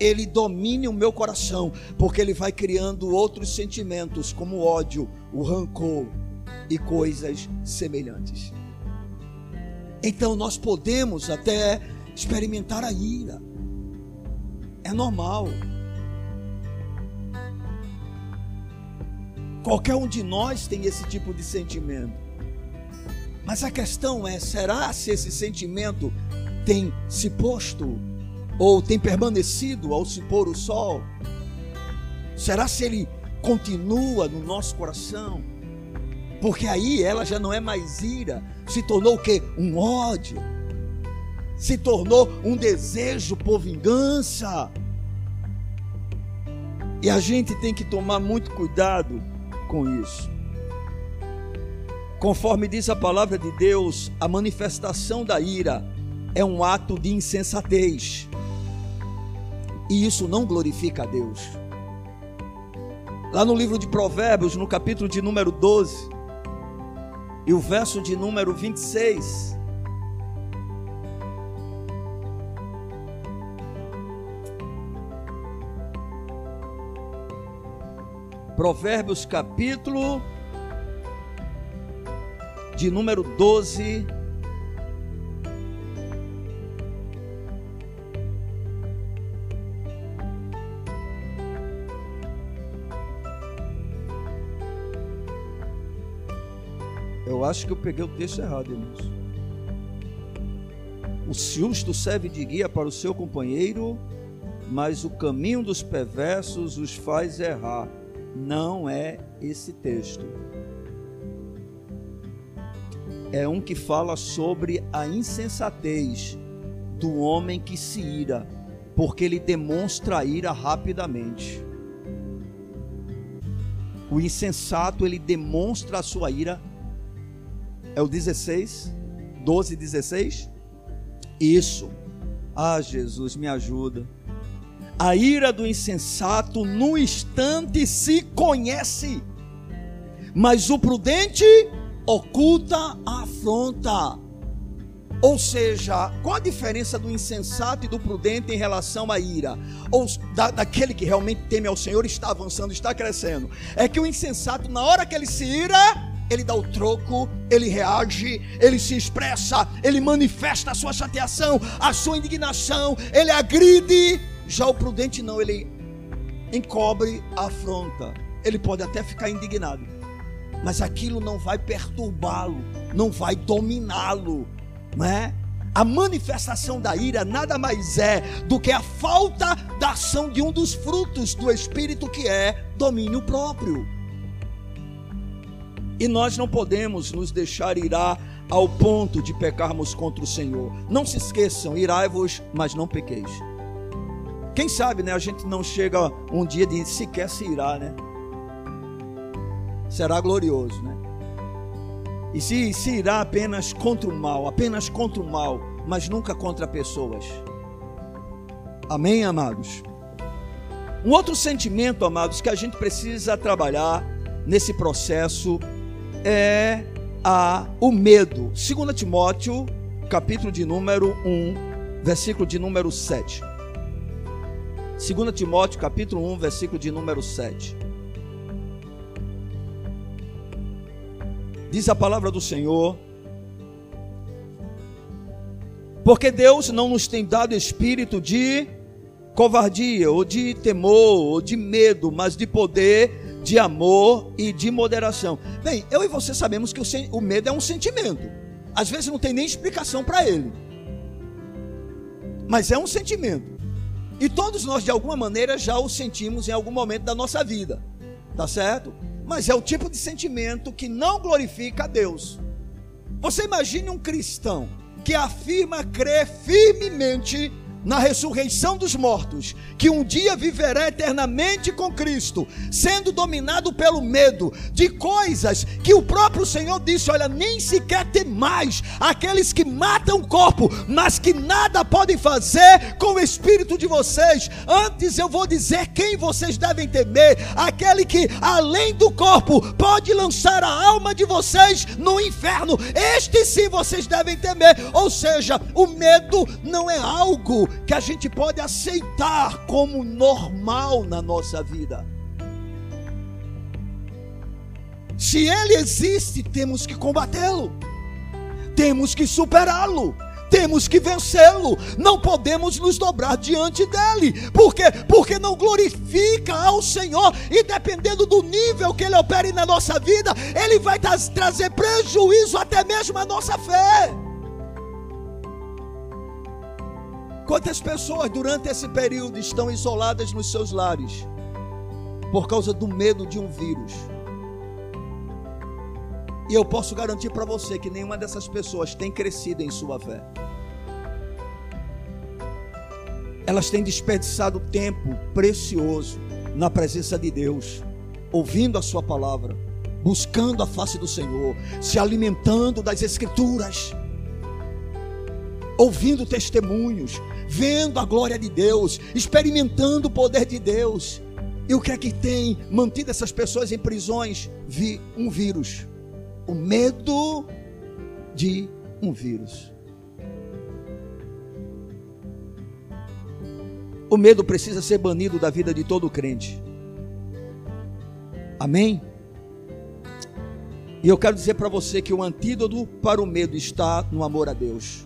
ele domine o meu coração, porque ele vai criando outros sentimentos, como o ódio, o rancor e coisas semelhantes. Então nós podemos até experimentar a ira, é normal. Qualquer um de nós tem esse tipo de sentimento. Mas a questão é: será se esse sentimento tem se posto ou tem permanecido ao se pôr o sol? Será se ele continua no nosso coração? Porque aí ela já não é mais ira, se tornou o que? Um ódio. Se tornou um desejo por vingança. E a gente tem que tomar muito cuidado com isso. Conforme diz a palavra de Deus, a manifestação da ira é um ato de insensatez. E isso não glorifica a Deus. Lá no livro de Provérbios, no capítulo de número 12, e o verso de número 26. Provérbios capítulo de número 12, acho que eu peguei o texto errado, irmãos. O justo serve de guia para o seu companheiro, mas o caminho dos perversos os faz errar. Não é esse texto. É um que fala sobre a insensatez do homem que se ira, porque ele demonstra ira rapidamente. O insensato, ele demonstra a sua ira. É o 16, 12, 16. Isso. Ah, Jesus, me ajuda. A ira do insensato no instante se conhece, mas o prudente oculta a afronta. Ou seja, qual a diferença do insensato e do prudente em relação à ira? Ou da, daquele que realmente teme ao Senhor, está avançando, está crescendo. É que o insensato, na hora que ele se ira, ele dá o troco, ele reage, ele se expressa, ele manifesta a sua chateação, a sua indignação, ele agride. Já o prudente não, ele encobre, afronta. Ele pode até ficar indignado, mas aquilo não vai perturbá-lo, não vai dominá-lo, não é? A manifestação da ira nada mais é do que a falta da ação de um dos frutos do espírito que é domínio próprio. E nós não podemos nos deixar irar ao ponto de pecarmos contra o Senhor. Não se esqueçam, irai-vos, mas não pequeis. Quem sabe, né, a gente não chega um dia de sequer se irar, né? Será glorioso, né? E se, se irá apenas contra o mal, apenas contra o mal, mas nunca contra pessoas. Amém, amados? Um outro sentimento, amados, que a gente precisa trabalhar nesse processo é a, o medo. 2 Timóteo, capítulo de número 1, versículo de número 7. 2 Timóteo, capítulo 1, versículo de número 7. Diz a palavra do Senhor: Porque Deus não nos tem dado espírito de covardia, ou de temor, ou de medo, mas de poder, de amor e de moderação. Bem, eu e você sabemos que o, o medo é um sentimento. Às vezes não tem nem explicação para ele. Mas é um sentimento. E todos nós, de alguma maneira, já o sentimos em algum momento da nossa vida. Tá certo? Mas é o tipo de sentimento que não glorifica a Deus. Você imagine um cristão que afirma crer firmemente na ressurreição dos mortos, que um dia viverá eternamente com Cristo, sendo dominado pelo medo de coisas que o próprio Senhor disse: Olha, nem sequer tem mais aqueles que matam o corpo, mas que nada podem fazer com o espírito de vocês. Antes eu vou dizer quem vocês devem temer: aquele que, além do corpo, pode lançar a alma de vocês no inferno. Este sim vocês devem temer. Ou seja, o medo não é algo que a gente pode aceitar como normal na nossa vida. Se ele existe, temos que combatê-lo, temos que superá-lo, temos que vencê-lo, não podemos nos dobrar diante dele, porque porque não glorifica ao Senhor. E dependendo do nível que ele opere na nossa vida, ele vai trazer prejuízo até mesmo à nossa fé. Quantas pessoas durante esse período estão isoladas nos seus lares por causa do medo de um vírus? E eu posso garantir para você que nenhuma dessas pessoas tem crescido em sua fé. Elas têm desperdiçado tempo precioso na presença de Deus, ouvindo a Sua palavra, buscando a face do Senhor, se alimentando das Escrituras ouvindo testemunhos, vendo a glória de Deus, experimentando o poder de Deus. E o que é que tem mantido essas pessoas em prisões? Vi um vírus. O medo de um vírus. O medo precisa ser banido da vida de todo crente. Amém? E eu quero dizer para você que o antídoto para o medo está no amor a Deus.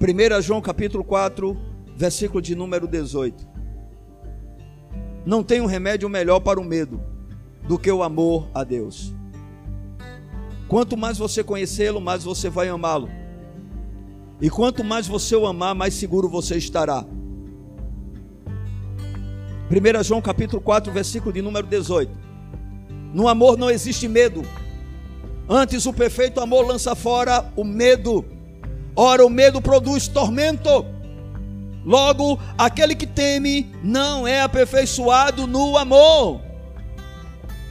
1 João capítulo 4, versículo de número 18. Não tem um remédio melhor para o medo do que o amor a Deus. Quanto mais você conhecê-lo, mais você vai amá-lo. E quanto mais você o amar, mais seguro você estará. 1 João capítulo 4, versículo de número 18. No amor não existe medo. Antes o perfeito amor lança fora o medo. Ora, o medo produz tormento. Logo, aquele que teme não é aperfeiçoado no amor.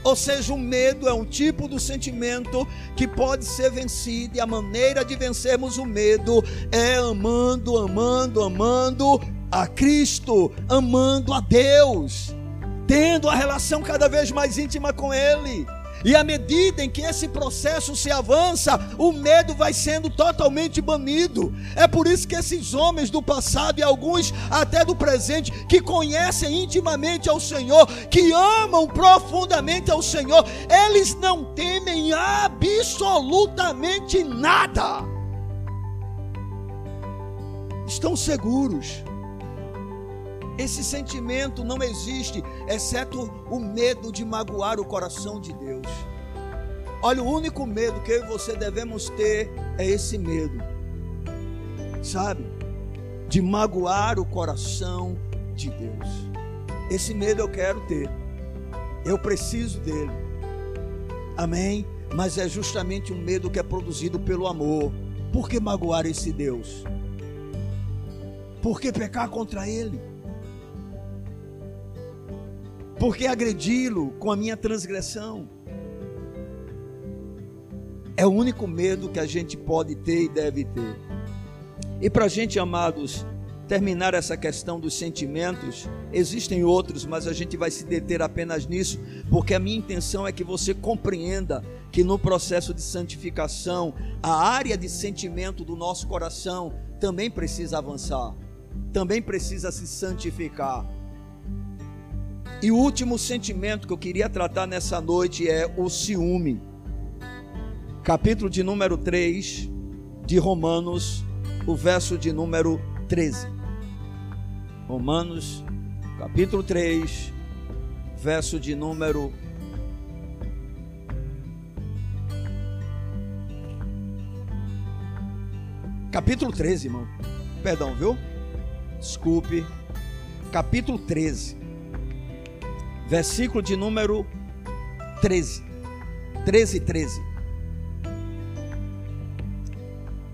Ou seja, o medo é um tipo de sentimento que pode ser vencido, e a maneira de vencermos o medo é amando, amando, amando a Cristo, amando a Deus, tendo a relação cada vez mais íntima com Ele. E à medida em que esse processo se avança, o medo vai sendo totalmente banido. É por isso que esses homens do passado e alguns até do presente, que conhecem intimamente ao Senhor, que amam profundamente ao Senhor, eles não temem absolutamente nada. Estão seguros esse sentimento não existe, exceto o medo de magoar o coração de Deus. Olha, o único medo que eu e você devemos ter é esse medo, sabe? De magoar o coração de Deus. Esse medo eu quero ter, eu preciso dele, amém? Mas é justamente um medo que é produzido pelo amor. Por que magoar esse Deus? Por que pecar contra ele? Por que agredi-lo com a minha transgressão? É o único medo que a gente pode ter e deve ter. E para a gente, amados, terminar essa questão dos sentimentos, existem outros, mas a gente vai se deter apenas nisso, porque a minha intenção é que você compreenda que no processo de santificação, a área de sentimento do nosso coração também precisa avançar, também precisa se santificar. E o último sentimento que eu queria tratar nessa noite é o ciúme. Capítulo de número 3 de Romanos, o verso de número 13. Romanos, capítulo 3, verso de número Capítulo 13, irmão. Perdão, viu? Desculpe. Capítulo 13 versículo de número 13. 13, 13.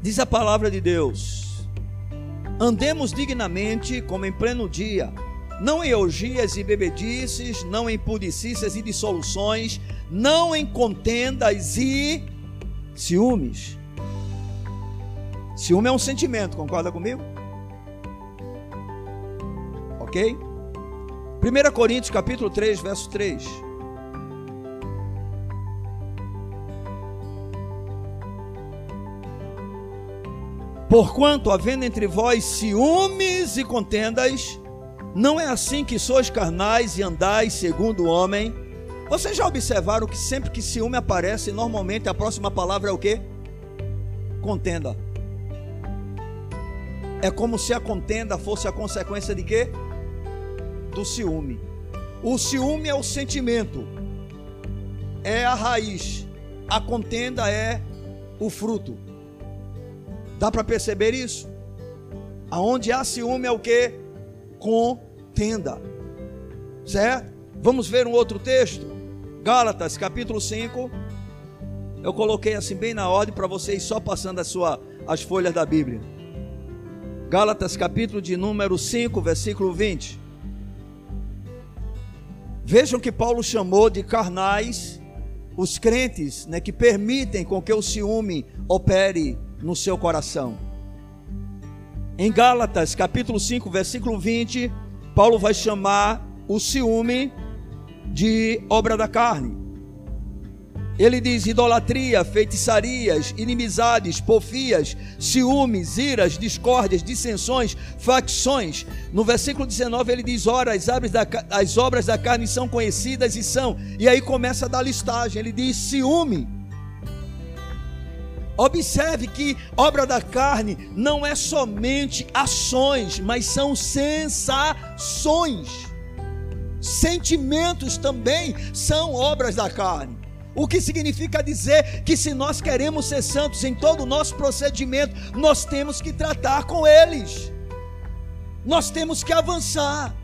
Diz a palavra de Deus: Andemos dignamente, como em pleno dia, não em orgias e bebedices, não em pudicícias e dissoluções, não em contendas e ciúmes. Ciúme é um sentimento, concorda comigo? Ok? 1 Coríntios capítulo 3, verso 3. Porquanto, havendo entre vós ciúmes e contendas, não é assim que sois carnais e andais segundo o homem. Vocês já observaram que sempre que ciúme aparece, normalmente a próxima palavra é o que? Contenda. É como se a contenda fosse a consequência de quê? Do ciúme. O ciúme é o sentimento, é a raiz, a contenda é o fruto. Dá para perceber isso? Aonde há ciúme é o que? Contenda. Certo? Vamos ver um outro texto? Gálatas, capítulo 5. Eu coloquei assim bem na ordem para vocês só passando a sua, as folhas da Bíblia. Gálatas, capítulo de número 5, versículo 20. Vejam que Paulo chamou de carnais os crentes né, que permitem com que o ciúme opere no seu coração. Em Gálatas, capítulo 5, versículo 20, Paulo vai chamar o ciúme de obra da carne. Ele diz: idolatria, feitiçarias, inimizades, porfias, ciúmes, iras, discórdias, dissensões, facções. No versículo 19 ele diz: Ora, as obras, da, as obras da carne são conhecidas e são. E aí começa a dar listagem. Ele diz: ciúme. Observe que obra da carne não é somente ações, mas são sensações. Sentimentos também são obras da carne. O que significa dizer que se nós queremos ser santos em todo o nosso procedimento, nós temos que tratar com eles. Nós temos que avançar.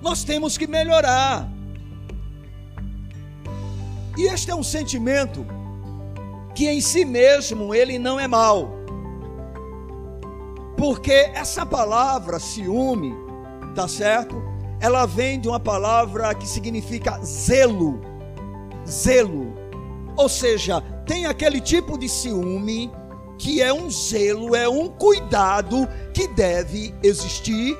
Nós temos que melhorar. E este é um sentimento que em si mesmo ele não é mal. Porque essa palavra ciúme, tá certo? Ela vem de uma palavra que significa zelo. Zelo ou seja, tem aquele tipo de ciúme que é um zelo, é um cuidado que deve existir,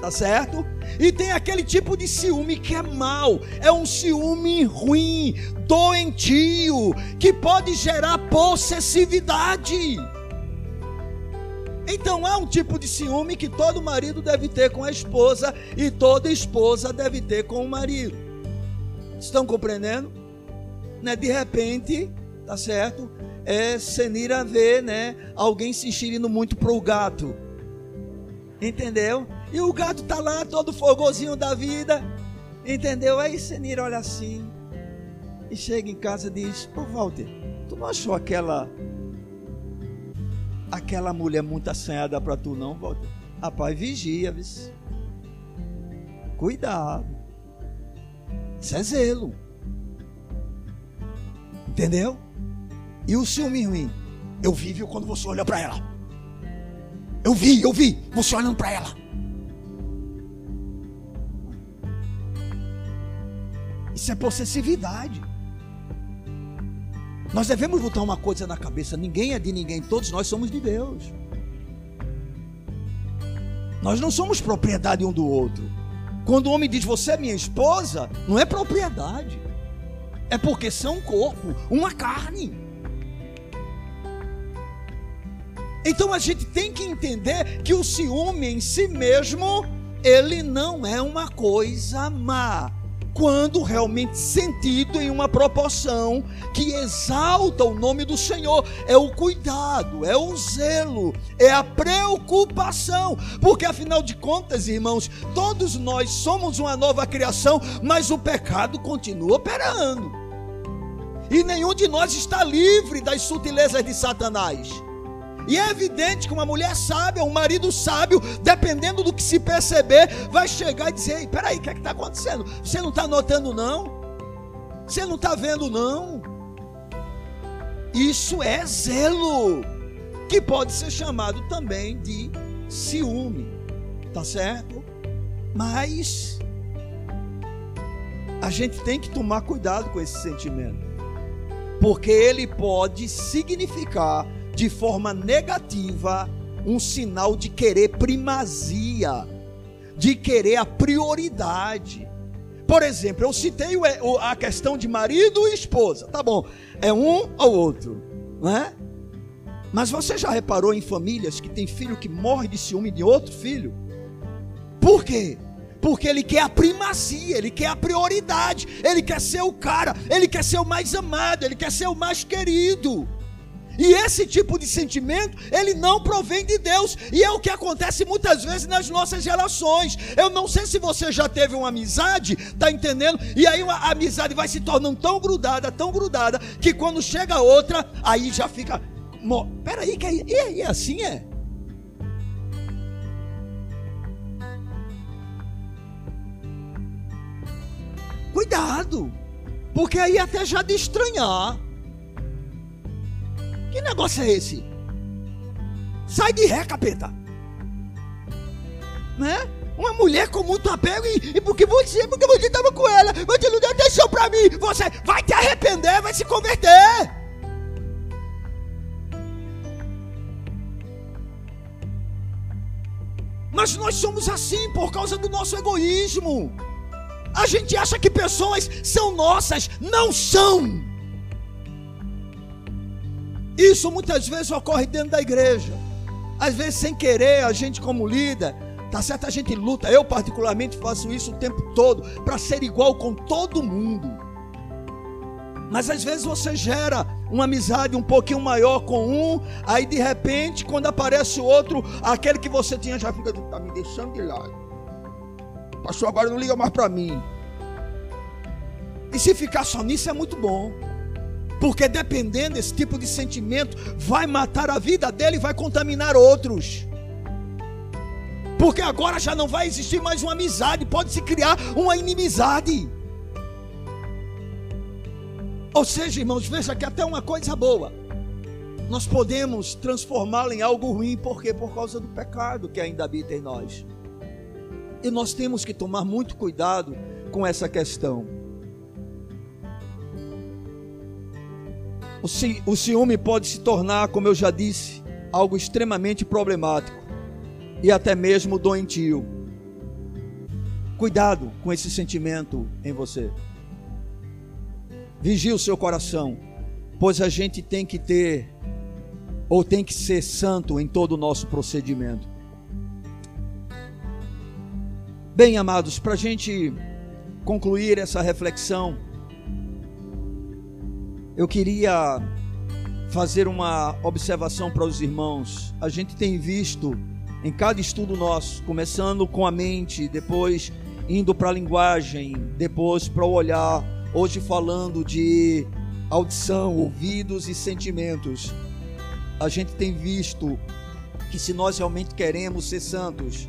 tá certo? E tem aquele tipo de ciúme que é mal, é um ciúme ruim, doentio, que pode gerar possessividade. Então há um tipo de ciúme que todo marido deve ter com a esposa e toda esposa deve ter com o marido. Estão compreendendo? Né, de repente, tá certo? É Senira ver, né, alguém se enxerindo muito pro gato. Entendeu? E o gato tá lá todo fogozinho da vida. Entendeu? Aí Senira olha assim e chega em casa e diz: "Ô Walter, tu não achou aquela aquela mulher muito assanhada para tu não, Walter?" Rapaz, vigia, viu? Cuidado. Isso é zelo. Entendeu? E o ciúme ruim? Eu vi, viu, quando você olha para ela. Eu vi, eu vi, você olhando para ela. Isso é possessividade. Nós devemos botar uma coisa na cabeça: ninguém é de ninguém, todos nós somos de Deus. Nós não somos propriedade um do outro. Quando o homem diz você é minha esposa, não é propriedade. É porque são um corpo, uma carne. Então a gente tem que entender que o ciúme em si mesmo, ele não é uma coisa má quando realmente sentido em uma proporção que exalta o nome do Senhor. É o cuidado, é o zelo, é a preocupação, porque afinal de contas, irmãos, todos nós somos uma nova criação, mas o pecado continua operando. E nenhum de nós está livre das sutilezas de Satanás. E é evidente que uma mulher sábia, um marido sábio, dependendo do que se perceber, vai chegar e dizer: Ei, peraí, o que é está acontecendo? Você não está notando, não? Você não está vendo, não? Isso é zelo, que pode ser chamado também de ciúme, tá certo? Mas a gente tem que tomar cuidado com esse sentimento, porque ele pode significar de forma negativa um sinal de querer primazia, de querer a prioridade. Por exemplo, eu citei a questão de marido e esposa, tá bom, é um ou outro, não é? Mas você já reparou em famílias que tem filho que morre de ciúme de outro filho? Por quê? Porque ele quer a primazia, ele quer a prioridade, ele quer ser o cara, ele quer ser o mais amado, ele quer ser o mais querido. E esse tipo de sentimento, ele não provém de Deus. E é o que acontece muitas vezes nas nossas relações. Eu não sei se você já teve uma amizade, tá entendendo? E aí a amizade vai se tornando tão grudada, tão grudada, que quando chega outra, aí já fica. Peraí, que aí, e, e assim é? Cuidado, porque aí até já de estranhar. Que negócio é esse? Sai de ré, capeta. Né? Uma mulher com muito apego e, e porque você, porque você estava com ela, você não deu atenção para mim, você vai te arrepender, vai se converter. Mas nós somos assim por causa do nosso egoísmo. A gente acha que pessoas são nossas, não são. Isso muitas vezes ocorre dentro da igreja. Às vezes, sem querer, a gente, como líder, tá certo? A gente luta. Eu, particularmente, faço isso o tempo todo para ser igual com todo mundo. Mas às vezes você gera uma amizade um pouquinho maior com um, aí de repente, quando aparece o outro, aquele que você tinha já fica, tá me deixando de lado. Pastor, agora não liga mais para mim. E se ficar só nisso é muito bom. Porque dependendo desse tipo de sentimento, vai matar a vida dele e vai contaminar outros. Porque agora já não vai existir mais uma amizade, pode se criar uma inimizade. Ou seja, irmãos, veja que até uma coisa boa nós podemos transformá-la em algo ruim, porque por causa do pecado que ainda habita em nós. E nós temos que tomar muito cuidado com essa questão. O ciúme pode se tornar, como eu já disse, algo extremamente problemático e até mesmo doentio. Cuidado com esse sentimento em você. Vigie o seu coração, pois a gente tem que ter, ou tem que ser santo em todo o nosso procedimento. Bem, amados, para a gente concluir essa reflexão, eu queria fazer uma observação para os irmãos. A gente tem visto em cada estudo nosso, começando com a mente, depois indo para a linguagem, depois para o olhar, hoje falando de audição, ouvidos e sentimentos. A gente tem visto que se nós realmente queremos ser santos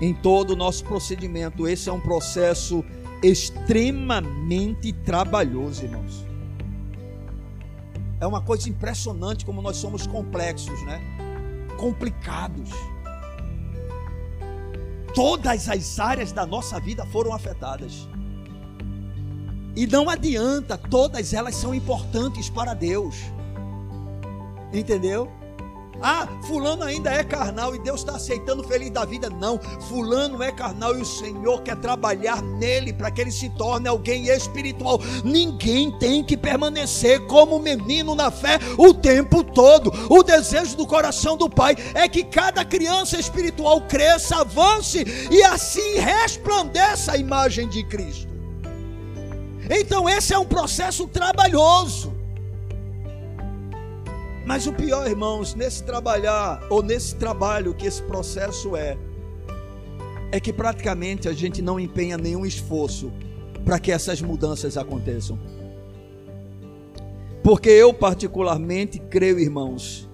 em todo o nosso procedimento, esse é um processo extremamente trabalhoso, irmãos. É uma coisa impressionante como nós somos complexos, né? Complicados. Todas as áreas da nossa vida foram afetadas. E não adianta, todas elas são importantes para Deus. Entendeu? Ah, fulano ainda é carnal e Deus está aceitando feliz da vida. Não, fulano é carnal e o Senhor quer trabalhar nele para que ele se torne alguém espiritual. Ninguém tem que permanecer como menino na fé o tempo todo. O desejo do coração do Pai é que cada criança espiritual cresça, avance e assim resplandeça a imagem de Cristo. Então esse é um processo trabalhoso. Mas o pior, irmãos, nesse trabalhar, ou nesse trabalho que esse processo é, é que praticamente a gente não empenha nenhum esforço para que essas mudanças aconteçam. Porque eu particularmente creio, irmãos,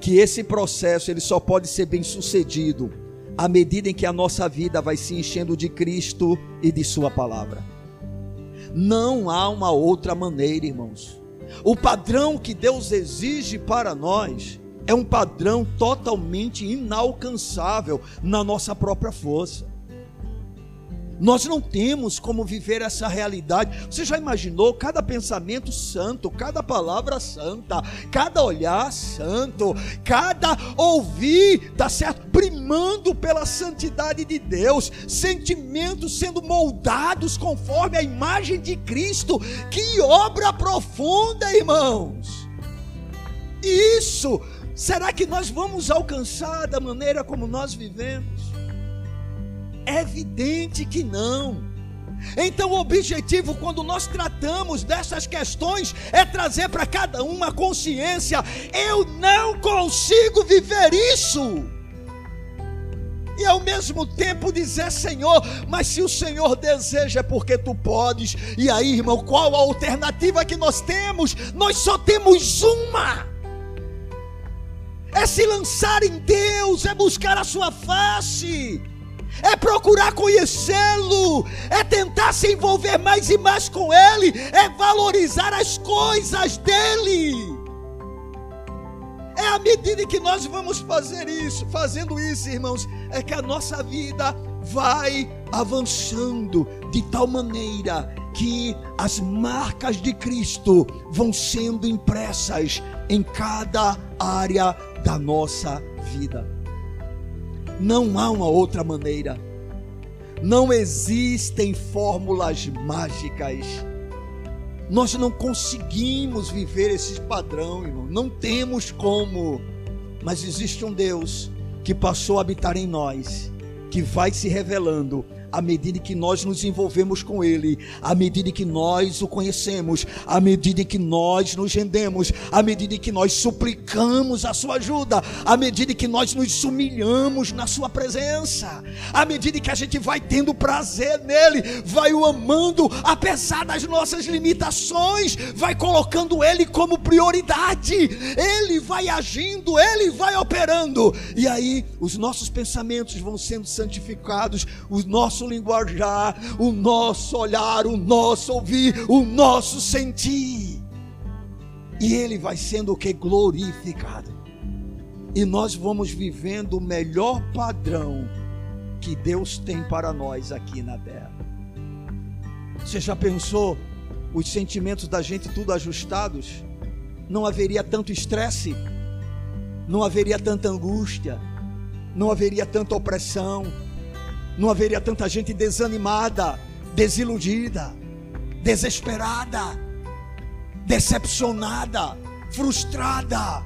que esse processo ele só pode ser bem sucedido à medida em que a nossa vida vai se enchendo de Cristo e de sua palavra. Não há uma outra maneira, irmãos. O padrão que Deus exige para nós é um padrão totalmente inalcançável na nossa própria força. Nós não temos como viver essa realidade. Você já imaginou cada pensamento santo, cada palavra santa, cada olhar santo, cada ouvir, tá certo? Primando pela santidade de Deus, sentimentos sendo moldados conforme a imagem de Cristo. Que obra profunda, irmãos! Isso, será que nós vamos alcançar da maneira como nós vivemos? É evidente que não. Então, o objetivo, quando nós tratamos dessas questões, é trazer para cada um uma consciência: eu não consigo viver isso. E ao mesmo tempo dizer, Senhor, mas se o Senhor deseja, é porque tu podes. E aí, irmão, qual a alternativa que nós temos? Nós só temos uma. É se lançar em Deus, é buscar a sua face é procurar conhecê-lo, é tentar se envolver mais e mais com ele, é valorizar as coisas dele. É à medida que nós vamos fazer isso, fazendo isso, irmãos, é que a nossa vida vai avançando de tal maneira que as marcas de Cristo vão sendo impressas em cada área da nossa vida. Não há uma outra maneira. Não existem fórmulas mágicas. Nós não conseguimos viver esse padrão, irmão. Não temos como. Mas existe um Deus que passou a habitar em nós, que vai se revelando à medida que nós nos envolvemos com Ele, à medida que nós o conhecemos, à medida que nós nos rendemos, à medida que nós suplicamos a Sua ajuda, à medida que nós nos humilhamos na Sua presença, à medida que a gente vai tendo prazer nele, vai o amando, apesar das nossas limitações, vai colocando Ele como prioridade, Ele vai agindo, Ele vai operando, e aí os nossos pensamentos vão sendo santificados, o nosso nosso linguajar, o nosso olhar, o nosso ouvir, o nosso sentir. E ele vai sendo o que? Glorificado. E nós vamos vivendo o melhor padrão que Deus tem para nós aqui na terra. Você já pensou os sentimentos da gente tudo ajustados? Não haveria tanto estresse, não haveria tanta angústia, não haveria tanta opressão, não haveria tanta gente desanimada, desiludida, desesperada, decepcionada, frustrada.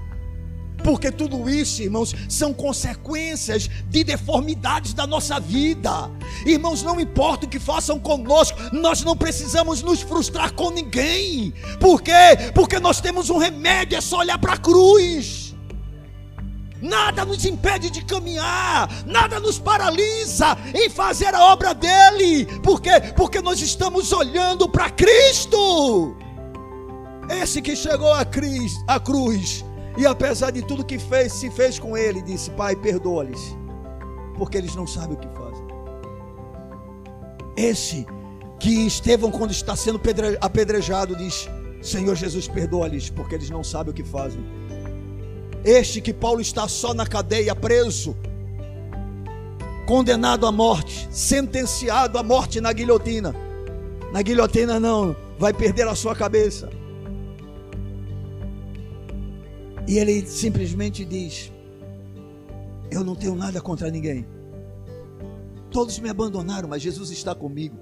Porque tudo isso, irmãos, são consequências de deformidades da nossa vida. Irmãos, não importa o que façam conosco, nós não precisamos nos frustrar com ninguém. Por quê? Porque nós temos um remédio, é só olhar para a cruz. Nada nos impede de caminhar, nada nos paralisa em fazer a obra dele. Por quê? Porque nós estamos olhando para Cristo. Esse que chegou à cruz, à cruz, e apesar de tudo que fez, se fez com ele, disse: Pai, perdoa-lhes, porque eles não sabem o que fazem. Esse que Estevão, quando está sendo apedrejado, diz: Senhor Jesus, perdoa-lhes, porque eles não sabem o que fazem. Este que Paulo está só na cadeia, preso, condenado à morte, sentenciado à morte na guilhotina. Na guilhotina não, vai perder a sua cabeça. E ele simplesmente diz: Eu não tenho nada contra ninguém. Todos me abandonaram, mas Jesus está comigo.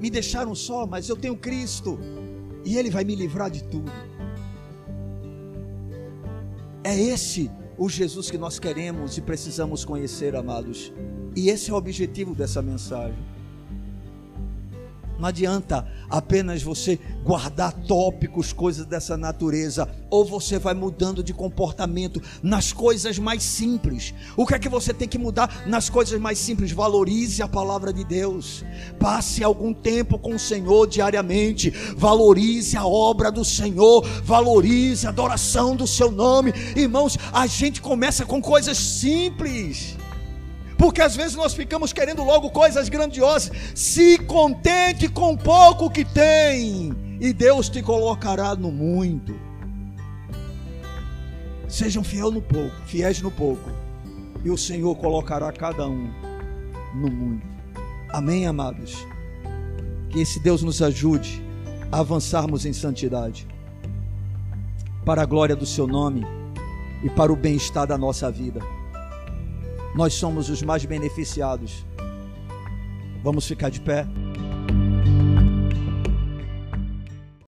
Me deixaram só, mas eu tenho Cristo. E Ele vai me livrar de tudo. É esse o Jesus que nós queremos e precisamos conhecer, amados. E esse é o objetivo dessa mensagem. Não adianta apenas você guardar tópicos, coisas dessa natureza, ou você vai mudando de comportamento nas coisas mais simples. O que é que você tem que mudar nas coisas mais simples? Valorize a palavra de Deus. Passe algum tempo com o Senhor diariamente. Valorize a obra do Senhor. Valorize a adoração do seu nome. Irmãos, a gente começa com coisas simples. Porque às vezes nós ficamos querendo logo coisas grandiosas. Se contente com pouco que tem, e Deus te colocará no muito. Sejam fiel no pouco, fiéis no pouco, e o Senhor colocará cada um no muito. Amém, amados. Que esse Deus nos ajude a avançarmos em santidade, para a glória do Seu nome e para o bem-estar da nossa vida nós somos os mais beneficiados. Vamos ficar de pé.